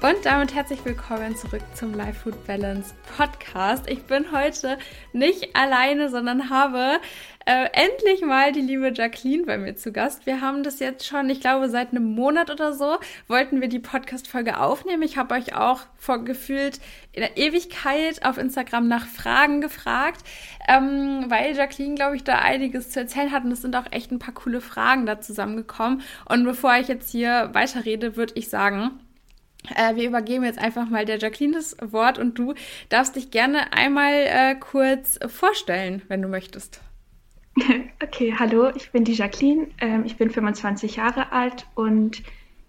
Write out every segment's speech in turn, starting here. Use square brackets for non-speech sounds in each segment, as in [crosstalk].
Und damit herzlich willkommen zurück zum Life Food Balance Podcast. Ich bin heute nicht alleine, sondern habe äh, endlich mal die liebe Jacqueline bei mir zu Gast. Wir haben das jetzt schon, ich glaube, seit einem Monat oder so wollten wir die Podcast-Folge aufnehmen. Ich habe euch auch vor gefühlt in der Ewigkeit auf Instagram nach Fragen gefragt, ähm, weil Jacqueline, glaube ich, da einiges zu erzählen hat und es sind auch echt ein paar coole Fragen da zusammengekommen. Und bevor ich jetzt hier weiterrede, würde ich sagen, äh, wir übergeben jetzt einfach mal der Jacqueline das Wort und du darfst dich gerne einmal äh, kurz vorstellen, wenn du möchtest. [laughs] Okay, hallo, ich bin die Jacqueline. Ähm, ich bin 25 Jahre alt und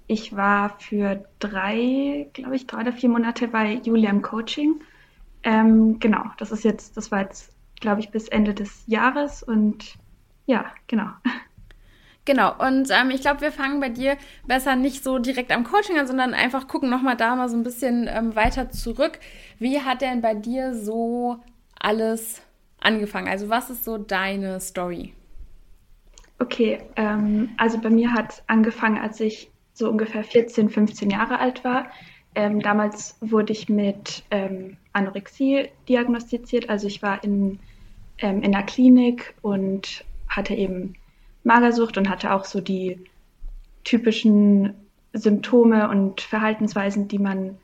ich war für drei, glaube ich, drei oder vier Monate bei Julia im Coaching. Ähm, genau, das ist jetzt, das war jetzt, glaube ich, bis Ende des Jahres und ja, genau. [laughs] Genau, und ähm, ich glaube, wir fangen bei dir besser nicht so direkt am Coaching an, sondern einfach gucken nochmal da mal so ein bisschen ähm, weiter zurück. Wie hat denn bei dir so alles angefangen? Also was ist so deine Story? Okay, ähm, also bei mir hat angefangen, als ich so ungefähr 14, 15 Jahre alt war. Ähm, damals wurde ich mit ähm, Anorexie diagnostiziert. Also ich war in, ähm, in der Klinik und hatte eben Magersucht und hatte auch so die typischen Symptome und Verhaltensweisen, die man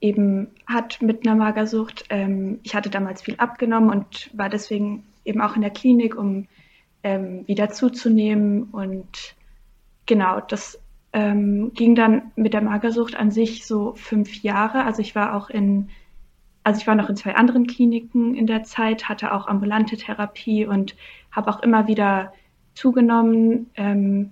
eben hat mit einer Magersucht. Ähm, ich hatte damals viel abgenommen und war deswegen eben auch in der Klinik, um ähm, wieder zuzunehmen. Und genau, das ähm, ging dann mit der Magersucht an sich so fünf Jahre. Also ich war auch in, also ich war noch in zwei anderen Kliniken in der Zeit, hatte auch ambulante Therapie und habe auch immer wieder zugenommen, ähm,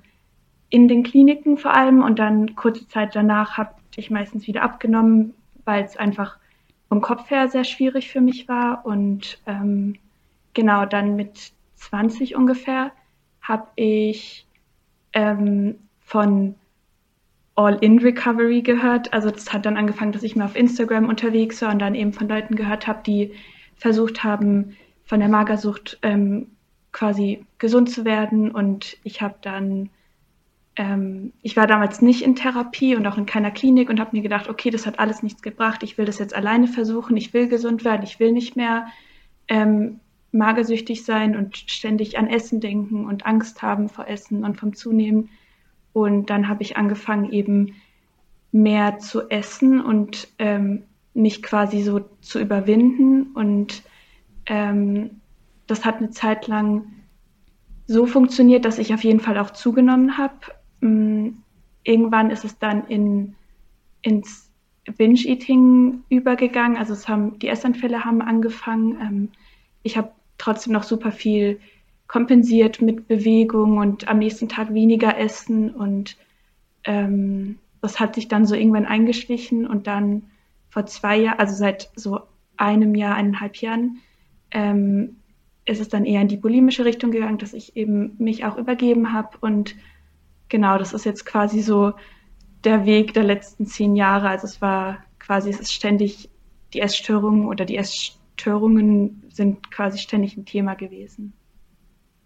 in den Kliniken vor allem. Und dann kurze Zeit danach habe ich meistens wieder abgenommen, weil es einfach vom Kopf her sehr schwierig für mich war. Und ähm, genau dann mit 20 ungefähr habe ich ähm, von All-in-Recovery gehört. Also das hat dann angefangen, dass ich mir auf Instagram unterwegs war und dann eben von Leuten gehört habe, die versucht haben, von der Magersucht ähm, quasi gesund zu werden. Und ich habe dann, ähm, ich war damals nicht in Therapie und auch in keiner Klinik und habe mir gedacht, okay, das hat alles nichts gebracht. Ich will das jetzt alleine versuchen. Ich will gesund werden. Ich will nicht mehr ähm, magersüchtig sein und ständig an Essen denken und Angst haben vor Essen und vom Zunehmen. Und dann habe ich angefangen, eben mehr zu essen und ähm, mich quasi so zu überwinden und ähm, das hat eine Zeit lang so funktioniert, dass ich auf jeden Fall auch zugenommen habe. Mm, irgendwann ist es dann in, ins Binge-Eating übergegangen. Also es haben, die Essanfälle haben angefangen. Ähm, ich habe trotzdem noch super viel kompensiert mit Bewegung und am nächsten Tag weniger essen und ähm, das hat sich dann so irgendwann eingeschlichen und dann vor zwei Jahren, also seit so einem Jahr, eineinhalb Jahren, ähm, ist es dann eher in die bulimische Richtung gegangen, dass ich eben mich auch übergeben habe. Und genau, das ist jetzt quasi so der Weg der letzten zehn Jahre. Also es war quasi, es ist ständig die Essstörungen oder die Essstörungen sind quasi ständig ein Thema gewesen.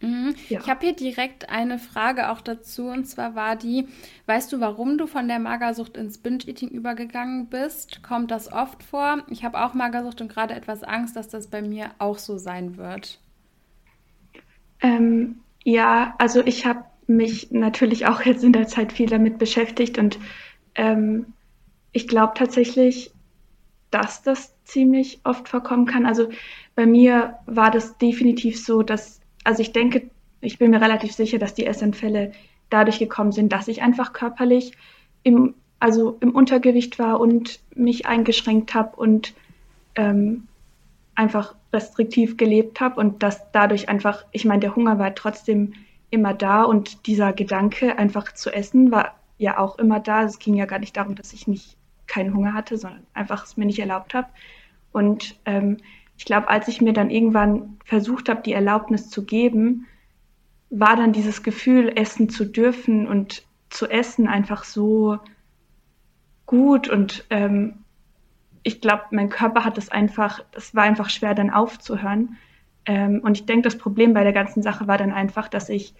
Mhm. Ja. Ich habe hier direkt eine Frage auch dazu und zwar war die, weißt du, warum du von der Magersucht ins Binge-Eating übergegangen bist? Kommt das oft vor? Ich habe auch Magersucht und gerade etwas Angst, dass das bei mir auch so sein wird. Ähm, ja, also ich habe mich natürlich auch jetzt in der Zeit viel damit beschäftigt und ähm, ich glaube tatsächlich, dass das ziemlich oft vorkommen kann. Also bei mir war das definitiv so, dass, also ich denke, ich bin mir relativ sicher, dass die Essanfälle dadurch gekommen sind, dass ich einfach körperlich im, also im Untergewicht war und mich eingeschränkt habe und ähm, einfach restriktiv gelebt habe und dass dadurch einfach, ich meine, der Hunger war trotzdem immer da und dieser Gedanke, einfach zu essen, war ja auch immer da. Es ging ja gar nicht darum, dass ich nicht keinen Hunger hatte, sondern einfach es mir nicht erlaubt habe. Und ähm, ich glaube, als ich mir dann irgendwann versucht habe, die Erlaubnis zu geben, war dann dieses Gefühl, essen zu dürfen und zu essen einfach so gut und ähm, ich glaube, mein Körper hat es einfach, es war einfach schwer dann aufzuhören. Ähm, und ich denke, das Problem bei der ganzen Sache war dann einfach, dass ich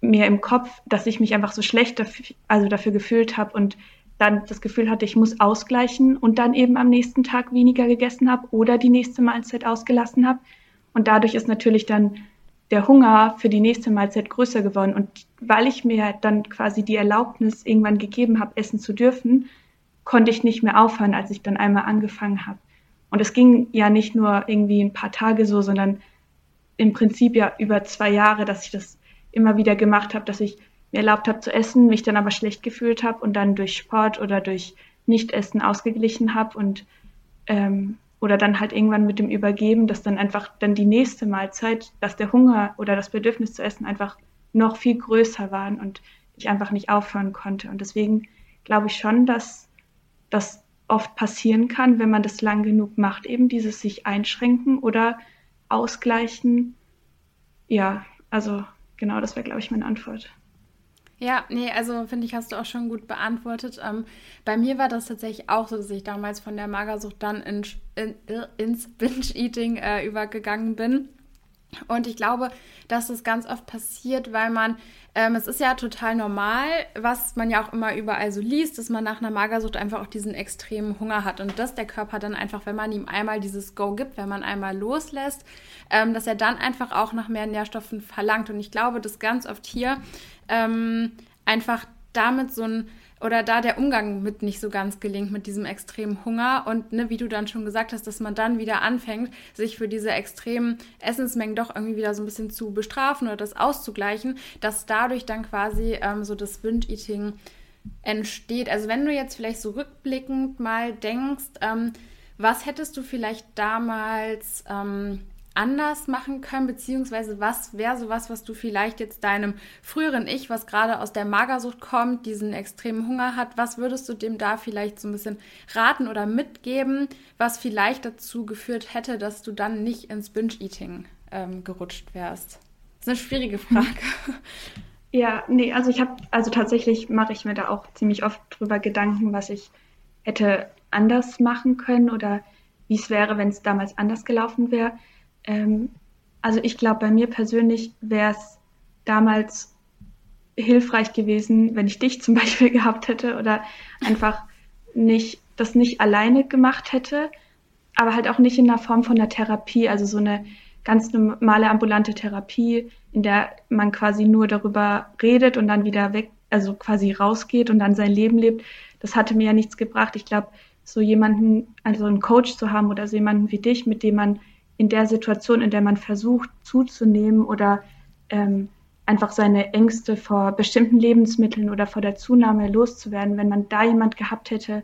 mir im Kopf, dass ich mich einfach so schlecht dafür, also dafür gefühlt habe und dann das Gefühl hatte, ich muss ausgleichen und dann eben am nächsten Tag weniger gegessen habe oder die nächste Mahlzeit ausgelassen habe. Und dadurch ist natürlich dann der Hunger für die nächste Mahlzeit größer geworden. Und weil ich mir dann quasi die Erlaubnis irgendwann gegeben habe, essen zu dürfen, konnte ich nicht mehr aufhören, als ich dann einmal angefangen habe. Und es ging ja nicht nur irgendwie ein paar Tage so, sondern im Prinzip ja über zwei Jahre, dass ich das immer wieder gemacht habe, dass ich mir erlaubt habe zu essen, mich dann aber schlecht gefühlt habe und dann durch Sport oder durch Nichtessen ausgeglichen habe und ähm, oder dann halt irgendwann mit dem Übergeben, dass dann einfach dann die nächste Mahlzeit, dass der Hunger oder das Bedürfnis zu essen einfach noch viel größer waren und ich einfach nicht aufhören konnte. Und deswegen glaube ich schon, dass das oft passieren kann, wenn man das lang genug macht, eben dieses sich einschränken oder ausgleichen. Ja, also genau, das wäre, glaube ich, meine Antwort. Ja, nee, also finde ich, hast du auch schon gut beantwortet. Ähm, bei mir war das tatsächlich auch so, dass ich damals von der Magersucht dann in, in, ins Binge-Eating äh, übergegangen bin. Und ich glaube, dass das ganz oft passiert, weil man, ähm, es ist ja total normal, was man ja auch immer überall so liest, dass man nach einer Magersucht einfach auch diesen extremen Hunger hat und dass der Körper dann einfach, wenn man ihm einmal dieses Go gibt, wenn man einmal loslässt, ähm, dass er dann einfach auch nach mehr Nährstoffen verlangt. Und ich glaube, dass ganz oft hier ähm, einfach damit so ein oder da der Umgang mit nicht so ganz gelingt, mit diesem extremen Hunger und ne, wie du dann schon gesagt hast, dass man dann wieder anfängt, sich für diese extremen Essensmengen doch irgendwie wieder so ein bisschen zu bestrafen oder das auszugleichen, dass dadurch dann quasi ähm, so das Binge-Eating entsteht. Also wenn du jetzt vielleicht so rückblickend mal denkst, ähm, was hättest du vielleicht damals ähm, anders machen können, beziehungsweise was wäre sowas, was du vielleicht jetzt deinem früheren Ich, was gerade aus der Magersucht kommt, diesen extremen Hunger hat, was würdest du dem da vielleicht so ein bisschen raten oder mitgeben, was vielleicht dazu geführt hätte, dass du dann nicht ins Binge-Eating ähm, gerutscht wärst? Das ist eine schwierige Frage. [laughs] Ja, nee, also ich habe, also tatsächlich mache ich mir da auch ziemlich oft drüber Gedanken, was ich hätte anders machen können oder wie es wäre, wenn es damals anders gelaufen wäre. Ähm, also ich glaube, bei mir persönlich wäre es damals hilfreich gewesen, wenn ich dich [laughs] zum Beispiel gehabt hätte oder einfach nicht das nicht alleine gemacht hätte, aber halt auch nicht in der Form von einer Therapie, also so eine ganz normale ambulante Therapie, in der man quasi nur darüber redet und dann wieder weg, also quasi rausgeht und dann sein Leben lebt. Das hatte mir ja nichts gebracht. Ich glaube, so jemanden, also einen Coach zu haben oder so jemanden wie dich, mit dem man in der Situation, in der man versucht zuzunehmen oder ähm, einfach seine Ängste vor bestimmten Lebensmitteln oder vor der Zunahme loszuwerden, wenn man da jemand gehabt hätte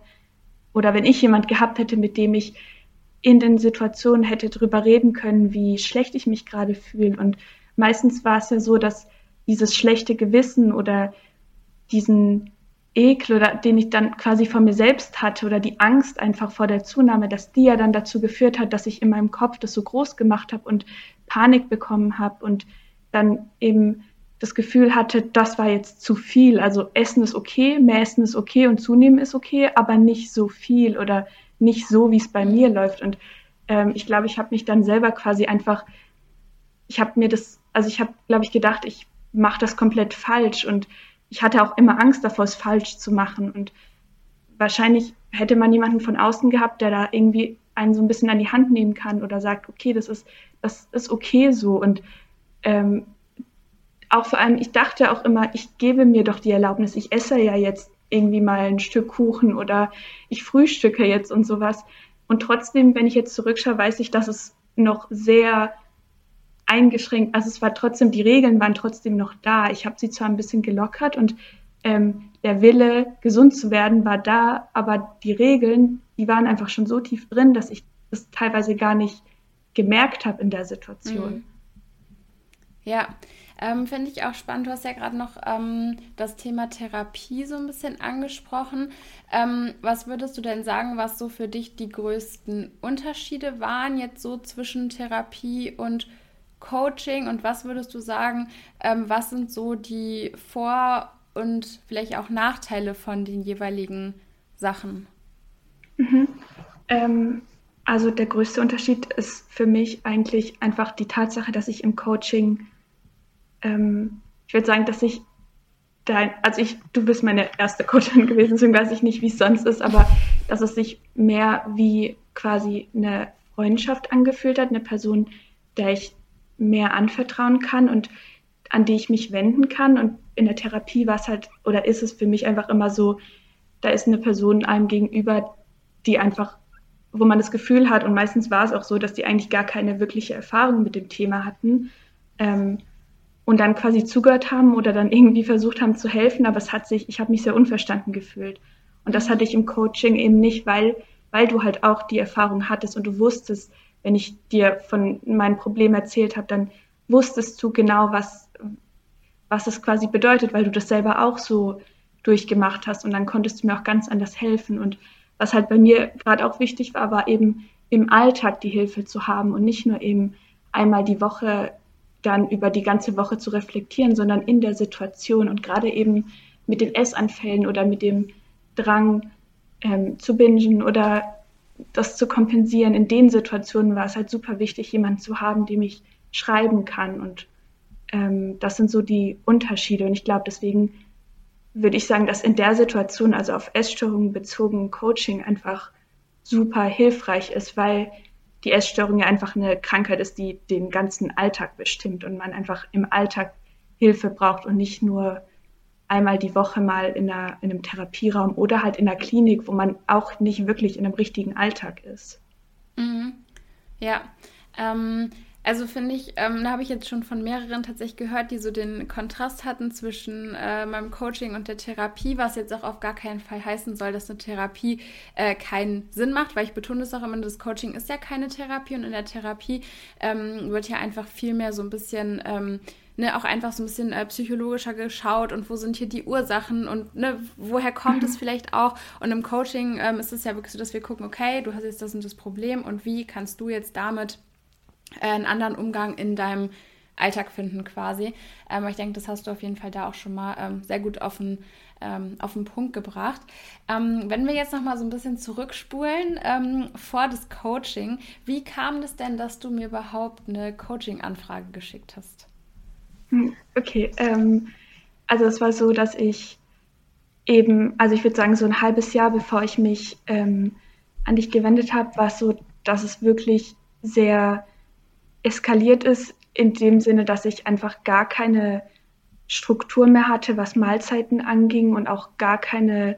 oder wenn ich jemand gehabt hätte, mit dem ich in den Situationen hätte drüber reden können, wie schlecht ich mich gerade fühle. Und meistens war es ja so, dass dieses schlechte Gewissen oder diesen Ekel oder den ich dann quasi vor mir selbst hatte oder die Angst einfach vor der Zunahme, dass die ja dann dazu geführt hat, dass ich in meinem Kopf das so groß gemacht habe und Panik bekommen habe und dann eben das Gefühl hatte, das war jetzt zu viel. Also Essen ist okay, mehr Essen ist okay und zunehmen ist okay, aber nicht so viel oder nicht so, wie es bei mir läuft. Und ähm, ich glaube, ich habe mich dann selber quasi einfach, ich habe mir das, also ich habe, glaube ich, gedacht, ich mache das komplett falsch und ich hatte auch immer Angst davor, es falsch zu machen. Und wahrscheinlich hätte man jemanden von außen gehabt, der da irgendwie einen so ein bisschen an die Hand nehmen kann oder sagt, okay, das ist, das ist okay so. Und ähm, auch vor allem, ich dachte auch immer, ich gebe mir doch die Erlaubnis, ich esse ja jetzt irgendwie mal ein Stück Kuchen oder ich frühstücke jetzt und sowas. Und trotzdem, wenn ich jetzt zurückschaue, weiß ich, dass es noch sehr eingeschränkt. Also es war trotzdem, die Regeln waren trotzdem noch da. Ich habe sie zwar ein bisschen gelockert und ähm, der Wille, gesund zu werden, war da, aber die Regeln, die waren einfach schon so tief drin, dass ich das teilweise gar nicht gemerkt habe in der Situation. Mhm. Ja, Ähm, Finde ich auch spannend. Du hast ja gerade noch ähm, das Thema Therapie so ein bisschen angesprochen. Ähm, was würdest du denn sagen, was so für dich die größten Unterschiede waren jetzt so zwischen Therapie und Coaching? Und was würdest du sagen, ähm, was sind so die Vor- und vielleicht auch Nachteile von den jeweiligen Sachen? Mhm. Ähm, also der größte Unterschied ist für mich eigentlich einfach die Tatsache, dass ich im Coaching, ähm, ich würde sagen, dass ich dein, also ich, du bist meine erste Coachin [laughs] gewesen, deswegen weiß ich nicht, wie es sonst ist, aber dass es sich mehr wie quasi eine Freundschaft angefühlt hat, eine Person, der ich mehr anvertrauen kann und an die ich mich wenden kann. Und in der Therapie war es halt oder ist es für mich einfach immer so, da ist eine Person einem gegenüber, die einfach, wo man das Gefühl hat, und meistens war es auch so, dass die eigentlich gar keine wirkliche Erfahrung mit dem Thema hatten ähm, und dann quasi zugehört haben oder dann irgendwie versucht haben zu helfen, aber es hat sich, ich habe mich sehr unverstanden gefühlt. Und das hatte ich im Coaching eben nicht, weil, weil du halt auch die Erfahrung hattest und du wusstest, wenn ich dir von meinem Problem erzählt habe, dann wusstest du genau, was, was es quasi bedeutet, weil du das selber auch so durchgemacht hast und dann konntest du mir auch ganz anders helfen. Und was halt bei mir gerade auch wichtig war, war eben im Alltag die Hilfe zu haben und nicht nur eben einmal die Woche dann über die ganze Woche zu reflektieren, sondern in der Situation und gerade eben mit den Essanfällen oder mit dem Drang ähm, zu bingen oder das zu kompensieren. In den Situationen war es halt super wichtig, jemanden zu haben, dem ich schreiben kann. Und ähm, das sind so die Unterschiede. Und ich glaube, deswegen würde ich sagen, dass in der Situation, also auf Essstörungen bezogen, Coaching einfach super hilfreich ist, weil die Essstörung ja einfach eine Krankheit ist, die den ganzen Alltag bestimmt und man einfach im Alltag Hilfe braucht und nicht nur einmal die Woche mal in, einer, in einem Therapieraum oder halt in der Klinik, wo man auch nicht wirklich in einem richtigen Alltag ist. Mhm. Ja, ähm, also finde ich, ähm, da habe ich jetzt schon von mehreren tatsächlich gehört, die so den Kontrast hatten zwischen äh, meinem Coaching und der Therapie, was jetzt auch auf gar keinen Fall heißen soll, dass eine Therapie äh, keinen Sinn macht, weil ich betone es auch immer, das Coaching ist ja keine Therapie und in der Therapie ähm, wird ja einfach viel mehr so ein bisschen ähm, Ne, auch einfach so ein bisschen äh, psychologischer geschaut und wo sind hier die Ursachen und ne, woher kommt es [laughs] vielleicht auch. Und im Coaching ähm, ist es ja wirklich so, dass wir gucken, okay, du hast jetzt das und das Problem und wie kannst du jetzt damit äh, einen anderen Umgang in deinem Alltag finden quasi. Ähm, ich denke, das hast du auf jeden Fall da auch schon mal ähm, sehr gut auf den, ähm, auf den Punkt gebracht. Ähm, wenn wir jetzt noch mal so ein bisschen zurückspulen ähm, vor das Coaching, wie kam das denn, dass du mir überhaupt eine Coaching-Anfrage geschickt hast? Hm, okay, ähm, also es war so, dass ich eben, also ich würde sagen, so ein halbes Jahr bevor ich mich an dich gewendet habe, war es so, dass es wirklich sehr eskaliert ist in dem Sinne, dass ich einfach gar keine Struktur mehr hatte, was Mahlzeiten anging und auch gar keine,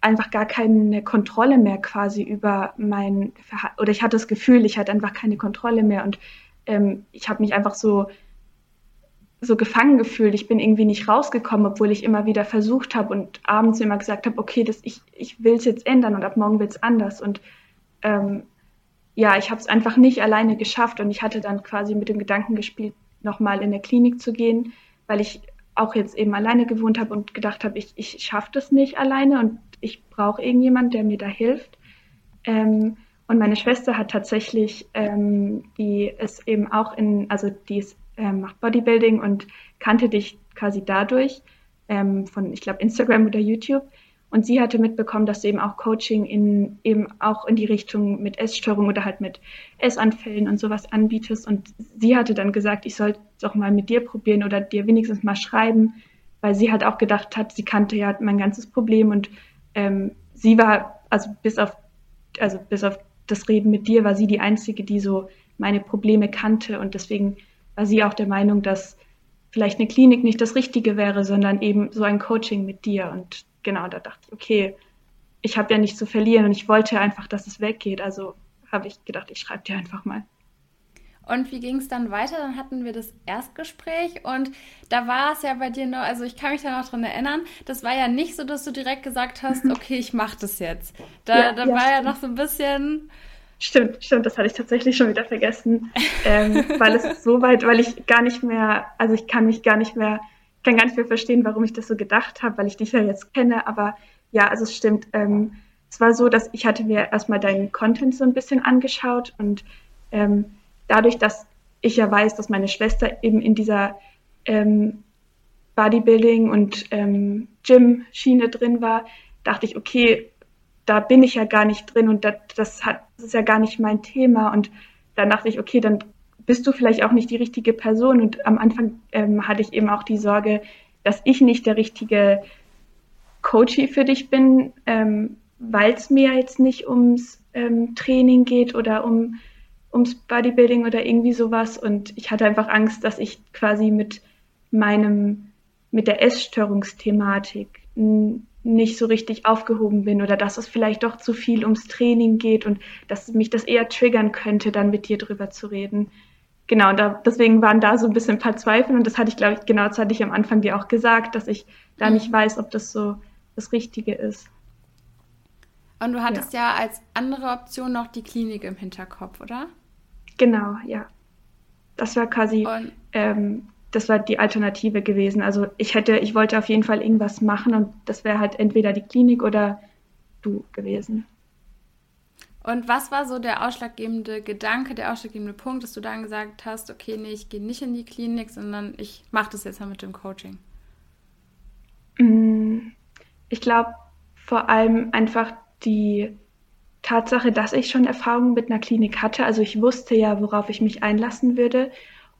einfach gar keine Kontrolle mehr quasi über mein Verhalten. Oder ich hatte das Gefühl, ich hatte einfach keine Kontrolle mehr und ähm, ich habe mich einfach so so gefangen gefühlt. Ich bin irgendwie nicht rausgekommen, obwohl ich immer wieder versucht habe und abends immer gesagt habe, okay, das, ich, ich will es jetzt ändern und ab morgen wird es anders. Und ähm, ja, ich habe es einfach nicht alleine geschafft und ich hatte dann quasi mit dem Gedanken gespielt, nochmal in der Klinik zu gehen, weil ich auch jetzt eben alleine gewohnt habe und gedacht habe, ich, ich schaffe das nicht alleine und ich brauche irgendjemand, der mir da hilft. Ähm, und meine Schwester hat tatsächlich, ähm, die ist eben auch in, also die ist, ähm, macht Bodybuilding und kannte dich quasi dadurch ähm, von, ich glaube, Instagram oder YouTube. Und sie hatte mitbekommen, dass du eben auch Coaching in eben auch in die Richtung mit Essstörung oder halt mit Essanfällen und sowas anbietest. Und sie hatte dann gesagt, ich soll auch mal mit dir probieren oder dir wenigstens mal schreiben, weil sie halt auch gedacht hat, sie kannte ja mein ganzes Problem und ähm, sie war, also bis auf, also bis auf das Reden mit dir, war sie die Einzige, die so meine Probleme kannte und deswegen war sie auch der Meinung, dass vielleicht eine Klinik nicht das Richtige wäre, sondern eben so ein Coaching mit dir und genau, da dachte ich, okay, ich habe ja nichts zu verlieren und ich wollte einfach, dass es weggeht. Also habe ich gedacht, ich schreibe dir einfach mal. Und wie ging es dann weiter? Dann hatten wir das Erstgespräch und da war es ja bei dir noch, also ich kann mich da noch dran erinnern, das war ja nicht so, dass du direkt gesagt hast, okay, ich mache das jetzt. Da, ja, da ja, war ja noch so ein bisschen Stimmt, stimmt, das hatte ich tatsächlich schon wieder vergessen, ähm, [laughs] weil es so weit, weil ich gar nicht mehr, also ich kann mich gar nicht mehr, kann gar nicht mehr verstehen, warum ich das so gedacht habe, weil ich dich ja jetzt kenne, aber ja, also es stimmt. Ähm, es war so, dass ich hatte mir erstmal deinen Content so ein bisschen angeschaut und ähm, dadurch, dass ich ja weiß, dass meine Schwester eben in dieser ähm, Bodybuilding und ähm, Gym-Schiene drin war, dachte ich, okay, da bin ich ja gar nicht drin und das, das, hat, das ist ja gar nicht mein Thema. Und dann dachte ich, okay, dann bist du vielleicht auch nicht die richtige Person. Und am Anfang ähm, hatte ich eben auch die Sorge, dass ich nicht der richtige Coachie für dich bin, ähm, weil es mir jetzt nicht ums ähm, Training geht oder um ums Bodybuilding oder irgendwie sowas. Und ich hatte einfach Angst, dass ich quasi mit meinem, mit der Essstörungsthematik nicht so richtig aufgehoben bin oder dass es vielleicht doch zu viel ums Training geht und dass mich das eher triggern könnte, dann mit dir drüber zu reden. Genau, da, deswegen waren da so ein bisschen ein paar Zweifel und das hatte ich, glaube ich, genau das hatte ich am Anfang dir auch gesagt, dass ich da nicht mhm. weiß, ob das so das Richtige ist. Und du hattest ja, ja als andere Option noch die Klinik im Hinterkopf, oder? Genau, ja. Das war quasi, ähm, das war die Alternative gewesen. Also ich hätte, ich wollte auf jeden Fall irgendwas machen und das wäre halt entweder die Klinik oder du gewesen. Und was war so der ausschlaggebende Gedanke, der ausschlaggebende Punkt, dass du dann gesagt hast, okay, nee, ich gehe nicht in die Klinik, sondern ich mache das jetzt mal mit dem Coaching? Mm, ich glaube vor allem einfach die Tatsache, dass ich schon Erfahrungen mit einer Klinik hatte. Also ich wusste ja, worauf ich mich einlassen würde.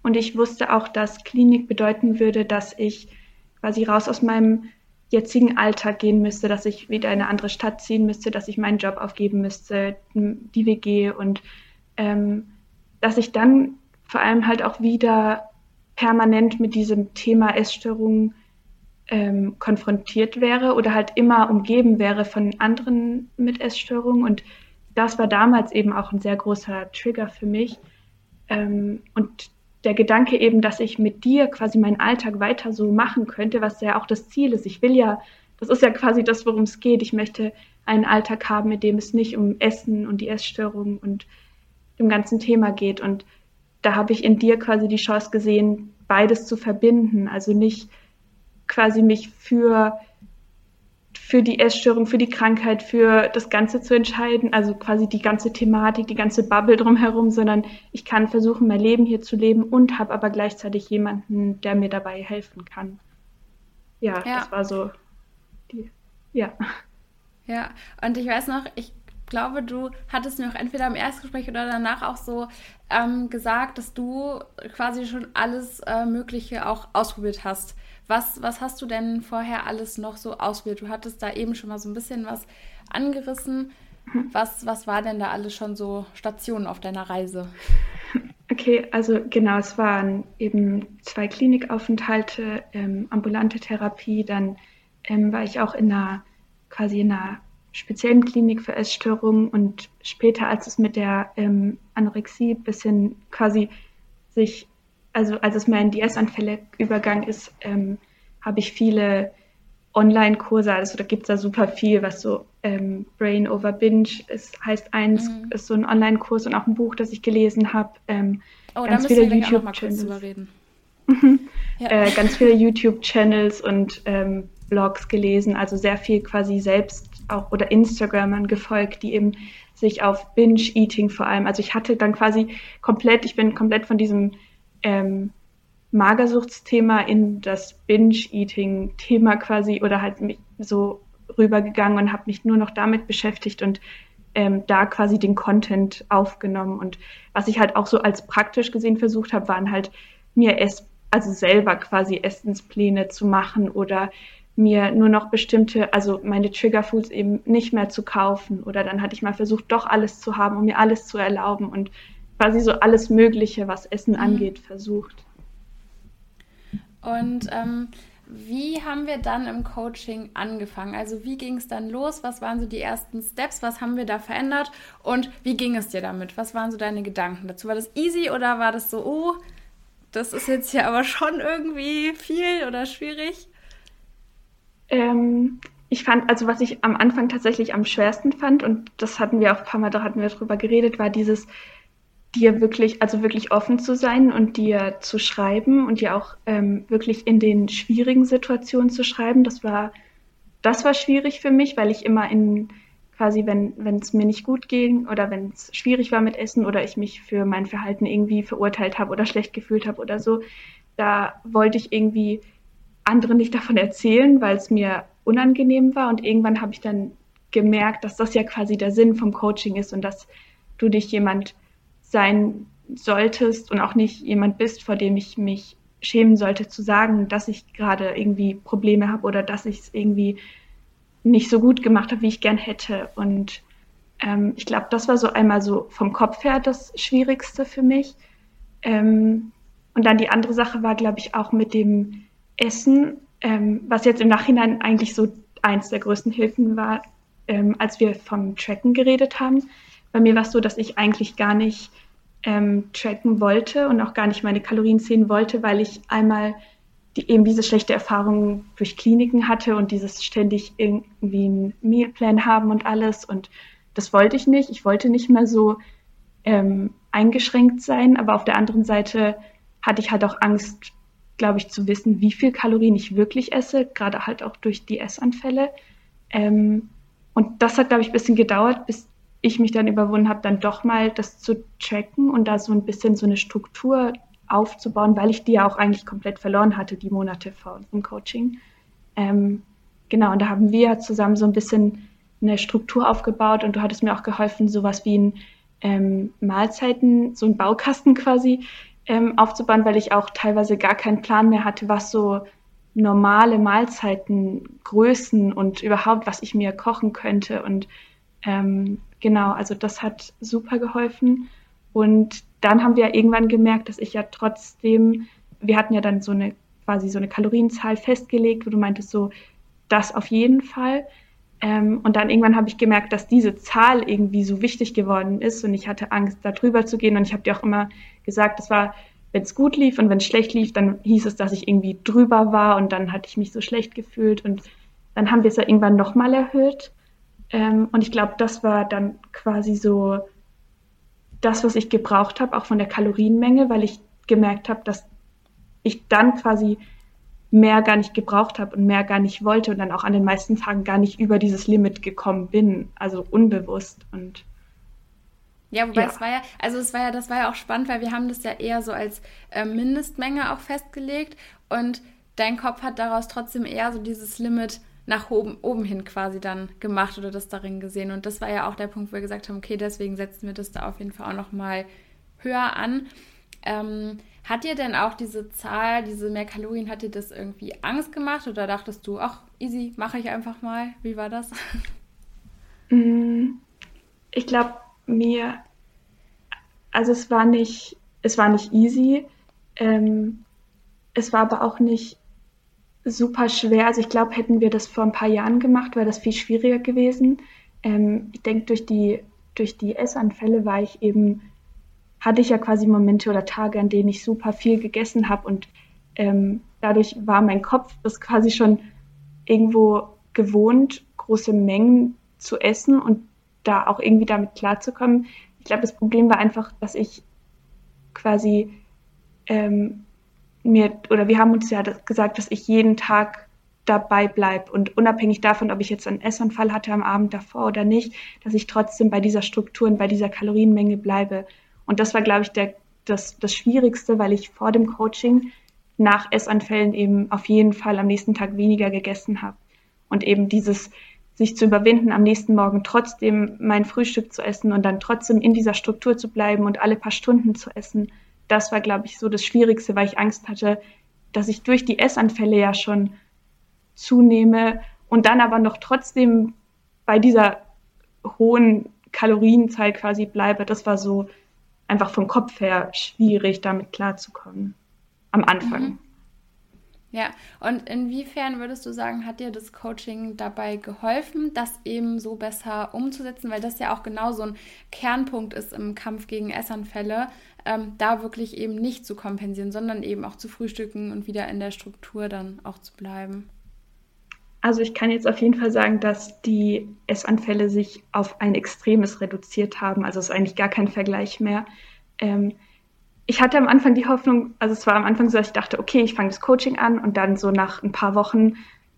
Und ich wusste auch, dass Klinik bedeuten würde, dass ich quasi raus aus meinem jetzigen Alltag gehen müsste, dass ich wieder in eine andere Stadt ziehen müsste, dass ich meinen Job aufgeben müsste, die WG und ähm, dass ich dann vor allem halt auch wieder permanent mit diesem Thema Essstörungen ähm, konfrontiert wäre oder halt immer umgeben wäre von anderen mit Essstörungen. Und das war damals eben auch ein sehr großer Trigger für mich. Ähm, und der Gedanke eben, dass ich mit dir quasi meinen Alltag weiter so machen könnte, was ja auch das Ziel ist. Ich will ja, das ist ja quasi das, worum es geht. Ich möchte einen Alltag haben, mit dem es nicht um Essen und die Essstörungen und dem ganzen Thema geht. Und da habe ich in dir quasi die Chance gesehen, beides zu verbinden. Also nicht quasi mich für, für die Essstörung, für die Krankheit, für das Ganze zu entscheiden, also quasi die ganze Thematik, die ganze Bubble drumherum, sondern ich kann versuchen, mein Leben hier zu leben und habe aber gleichzeitig jemanden, der mir dabei helfen kann. Ja, ja. das war so die, ja. Ja, und ich weiß noch, ich glaube, du hattest mir auch entweder im Erstgespräch oder danach auch so ähm, gesagt, dass du quasi schon alles äh, Mögliche auch ausprobiert hast. Was, was hast du denn vorher alles noch so ausprobiert? Du hattest da eben schon mal so ein bisschen was angerissen. Was, was war denn da alles schon so Stationen auf deiner Reise? Okay, also genau, es waren eben zwei Klinikaufenthalte, ähm, ambulante Therapie, dann ähm, war ich auch in einer quasi in einer speziellen Klinik für Essstörungen und später, als es mit der ähm, Anorexie ein bisschen quasi sich also als es mehr in die Essanfälle übergang ist, ähm, habe ich viele Online-Kurse, also da gibt es da super viel, was so ähm, Brain over Binge ist, heißt eins, mhm. ist so ein Online-Kurs und auch ein Buch, das ich gelesen habe. Ähm, oh, ganz viele YouTube-Channels. ja. äh, ganz viele YouTube-Channels und ähm, Blogs gelesen, also sehr viel quasi selbst auch oder Instagramern gefolgt, die eben sich auf Binge-Eating vor allem, also ich hatte dann quasi komplett, ich bin komplett von diesem ähm, Magersuchtsthema in das Binge-Eating-Thema quasi oder halt so rübergegangen und habe mich nur noch damit beschäftigt und ähm, da quasi den Content aufgenommen. Und was ich halt auch so als praktisch gesehen versucht habe, waren halt mir es, also selber quasi Essenspläne zu machen oder mir nur noch bestimmte, also meine Triggerfoods eben nicht mehr zu kaufen. Oder dann hatte ich mal versucht, doch alles zu haben, um mir alles zu erlauben. Und quasi so alles Mögliche, was Essen mhm. angeht, versucht. Und ähm, wie haben wir dann im Coaching angefangen? Also wie ging es dann los? Was waren so die ersten Steps? Was haben wir da verändert? Und wie ging es dir damit? Was waren so deine Gedanken dazu? War das easy oder war das so, oh, das ist jetzt hier aber schon irgendwie viel oder schwierig? Ähm, ich fand, also was ich am Anfang tatsächlich am schwersten fand, und das hatten wir auch ein paar Mal, da hatten wir drüber geredet, war dieses, dir wirklich, also wirklich offen zu sein und dir zu schreiben und dir auch ähm, wirklich in den schwierigen Situationen zu schreiben. Das war, das war schwierig für mich, weil ich immer in quasi, wenn es mir nicht gut ging oder wenn es schwierig war mit Essen oder ich mich für mein Verhalten irgendwie verurteilt habe oder schlecht gefühlt habe oder so, da wollte ich irgendwie anderen nicht davon erzählen, weil es mir unangenehm war. Und irgendwann habe ich dann gemerkt, dass das ja quasi der Sinn vom Coaching ist und dass du dich jemand sein solltest und auch nicht jemand bist, vor dem ich mich schämen sollte, zu sagen, dass ich gerade irgendwie Probleme habe oder dass ich es irgendwie nicht so gut gemacht habe, wie ich gern hätte. Und ähm, ich glaube, das war so einmal so vom Kopf her das Schwierigste für mich. Ähm, und dann die andere Sache war, glaube ich, auch mit dem Essen, ähm, was jetzt im Nachhinein eigentlich so eins der größten Hilfen war, ähm, als wir vom Tracken geredet haben. Bei mir war es so, dass ich eigentlich gar nicht ähm, tracken wollte und auch gar nicht meine Kalorien sehen wollte, weil ich einmal die, eben diese schlechte Erfahrung durch Kliniken hatte und dieses ständig irgendwie einen Mealplan haben und alles. Und das wollte ich nicht. Ich wollte nicht mehr so ähm, eingeschränkt sein, aber auf der anderen Seite hatte ich halt auch Angst, glaube ich, zu wissen, wie viel Kalorien ich wirklich esse, gerade halt auch durch die Essanfälle. Ähm, und das hat, glaube ich, ein bisschen gedauert, bis ich mich dann überwunden habe, dann doch mal das zu tracken und da so ein bisschen so eine Struktur aufzubauen, weil ich die ja auch eigentlich komplett verloren hatte, die Monate vor dem Coaching. Ähm, genau, und da haben wir zusammen so ein bisschen eine Struktur aufgebaut und du hattest mir auch geholfen, sowas wie ein ähm, Mahlzeiten, so ein Baukasten quasi ähm, aufzubauen, weil ich auch teilweise gar keinen Plan mehr hatte, was so normale Mahlzeiten, Größen und überhaupt, was ich mir kochen könnte. Und ähm, genau, also das hat super geholfen. Und dann haben wir irgendwann gemerkt, dass ich ja trotzdem, wir hatten ja dann so eine quasi so eine Kalorienzahl festgelegt, wo du meintest so, das auf jeden Fall. Ähm, und dann irgendwann habe ich gemerkt, dass diese Zahl irgendwie so wichtig geworden ist und ich hatte Angst, da drüber zu gehen. Und ich habe dir auch immer gesagt, das war, wenn es gut lief und wenn es schlecht lief, dann hieß es, dass ich irgendwie drüber war und dann hatte ich mich so schlecht gefühlt. Und dann haben wir es ja irgendwann nochmal erhöht. Ähm, und ich glaube, das war dann quasi so das, was ich gebraucht habe, auch von der Kalorienmenge, weil ich gemerkt habe, dass ich dann quasi mehr gar nicht gebraucht habe und mehr gar nicht wollte und dann auch an den meisten Tagen gar nicht über dieses Limit gekommen bin, also unbewusst und ja, wobei ja. es war ja, also es war ja, das war ja auch spannend, weil wir haben das ja eher so als äh, Mindestmenge auch festgelegt und dein Kopf hat daraus trotzdem eher so dieses Limit nach oben, oben hin quasi dann gemacht oder das darin gesehen. Und das war ja auch der Punkt, wo wir gesagt haben, okay, deswegen setzen wir das da auf jeden Fall auch nochmal höher an. Ähm, hat dir denn auch diese Zahl, diese mehr Kalorien, hat dir das irgendwie Angst gemacht oder dachtest du, ach, easy, mache ich einfach mal? Wie war das? [laughs] Mm, ich glaube, mir, also es war nicht, es war nicht easy. Ähm, es war aber auch nicht super schwer. Also ich glaube, hätten wir das vor ein paar Jahren gemacht, wäre das viel schwieriger gewesen. Ähm, ich denke, durch die, durch die Essanfälle war ich eben hatte ich ja quasi Momente oder Tage, an denen ich super viel gegessen habe und ähm, dadurch war mein Kopf das quasi schon irgendwo gewohnt, große Mengen zu essen und da auch irgendwie damit klarzukommen. Ich glaube, das Problem war einfach, dass ich quasi ähm, mir, oder wir haben uns ja gesagt, dass ich jeden Tag dabei bleibe und unabhängig davon, ob ich jetzt einen Essanfall hatte am Abend davor oder nicht, dass ich trotzdem bei dieser Struktur und bei dieser Kalorienmenge bleibe. Und das war, glaube ich, der, das, das Schwierigste, weil ich vor dem Coaching nach Essanfällen eben auf jeden Fall am nächsten Tag weniger gegessen habe. Und eben dieses sich zu überwinden, am nächsten Morgen trotzdem mein Frühstück zu essen und dann trotzdem in dieser Struktur zu bleiben und alle paar Stunden zu essen, das war, glaube ich, so das Schwierigste, weil ich Angst hatte, dass ich durch die Essanfälle ja schon zunehme und dann aber noch trotzdem bei dieser hohen Kalorienzahl quasi bleibe. Das war so einfach vom Kopf her schwierig, damit klarzukommen. Am Anfang. Mhm. Ja, und inwiefern würdest du sagen, hat dir das Coaching dabei geholfen, das eben so besser umzusetzen, weil das ja auch genau so ein Kernpunkt ist im Kampf gegen Essanfälle, ähm, da wirklich eben nicht zu kompensieren, sondern eben auch zu frühstücken und wieder in der Struktur dann auch zu bleiben? Also ich kann jetzt auf jeden Fall sagen, dass die Essanfälle sich auf ein Extremes reduziert haben. Also es ist eigentlich gar kein Vergleich mehr. Ähm, ich hatte am Anfang die Hoffnung, also es war am Anfang so, dass ich dachte, okay, ich fange das Coaching an und dann so nach ein paar Wochen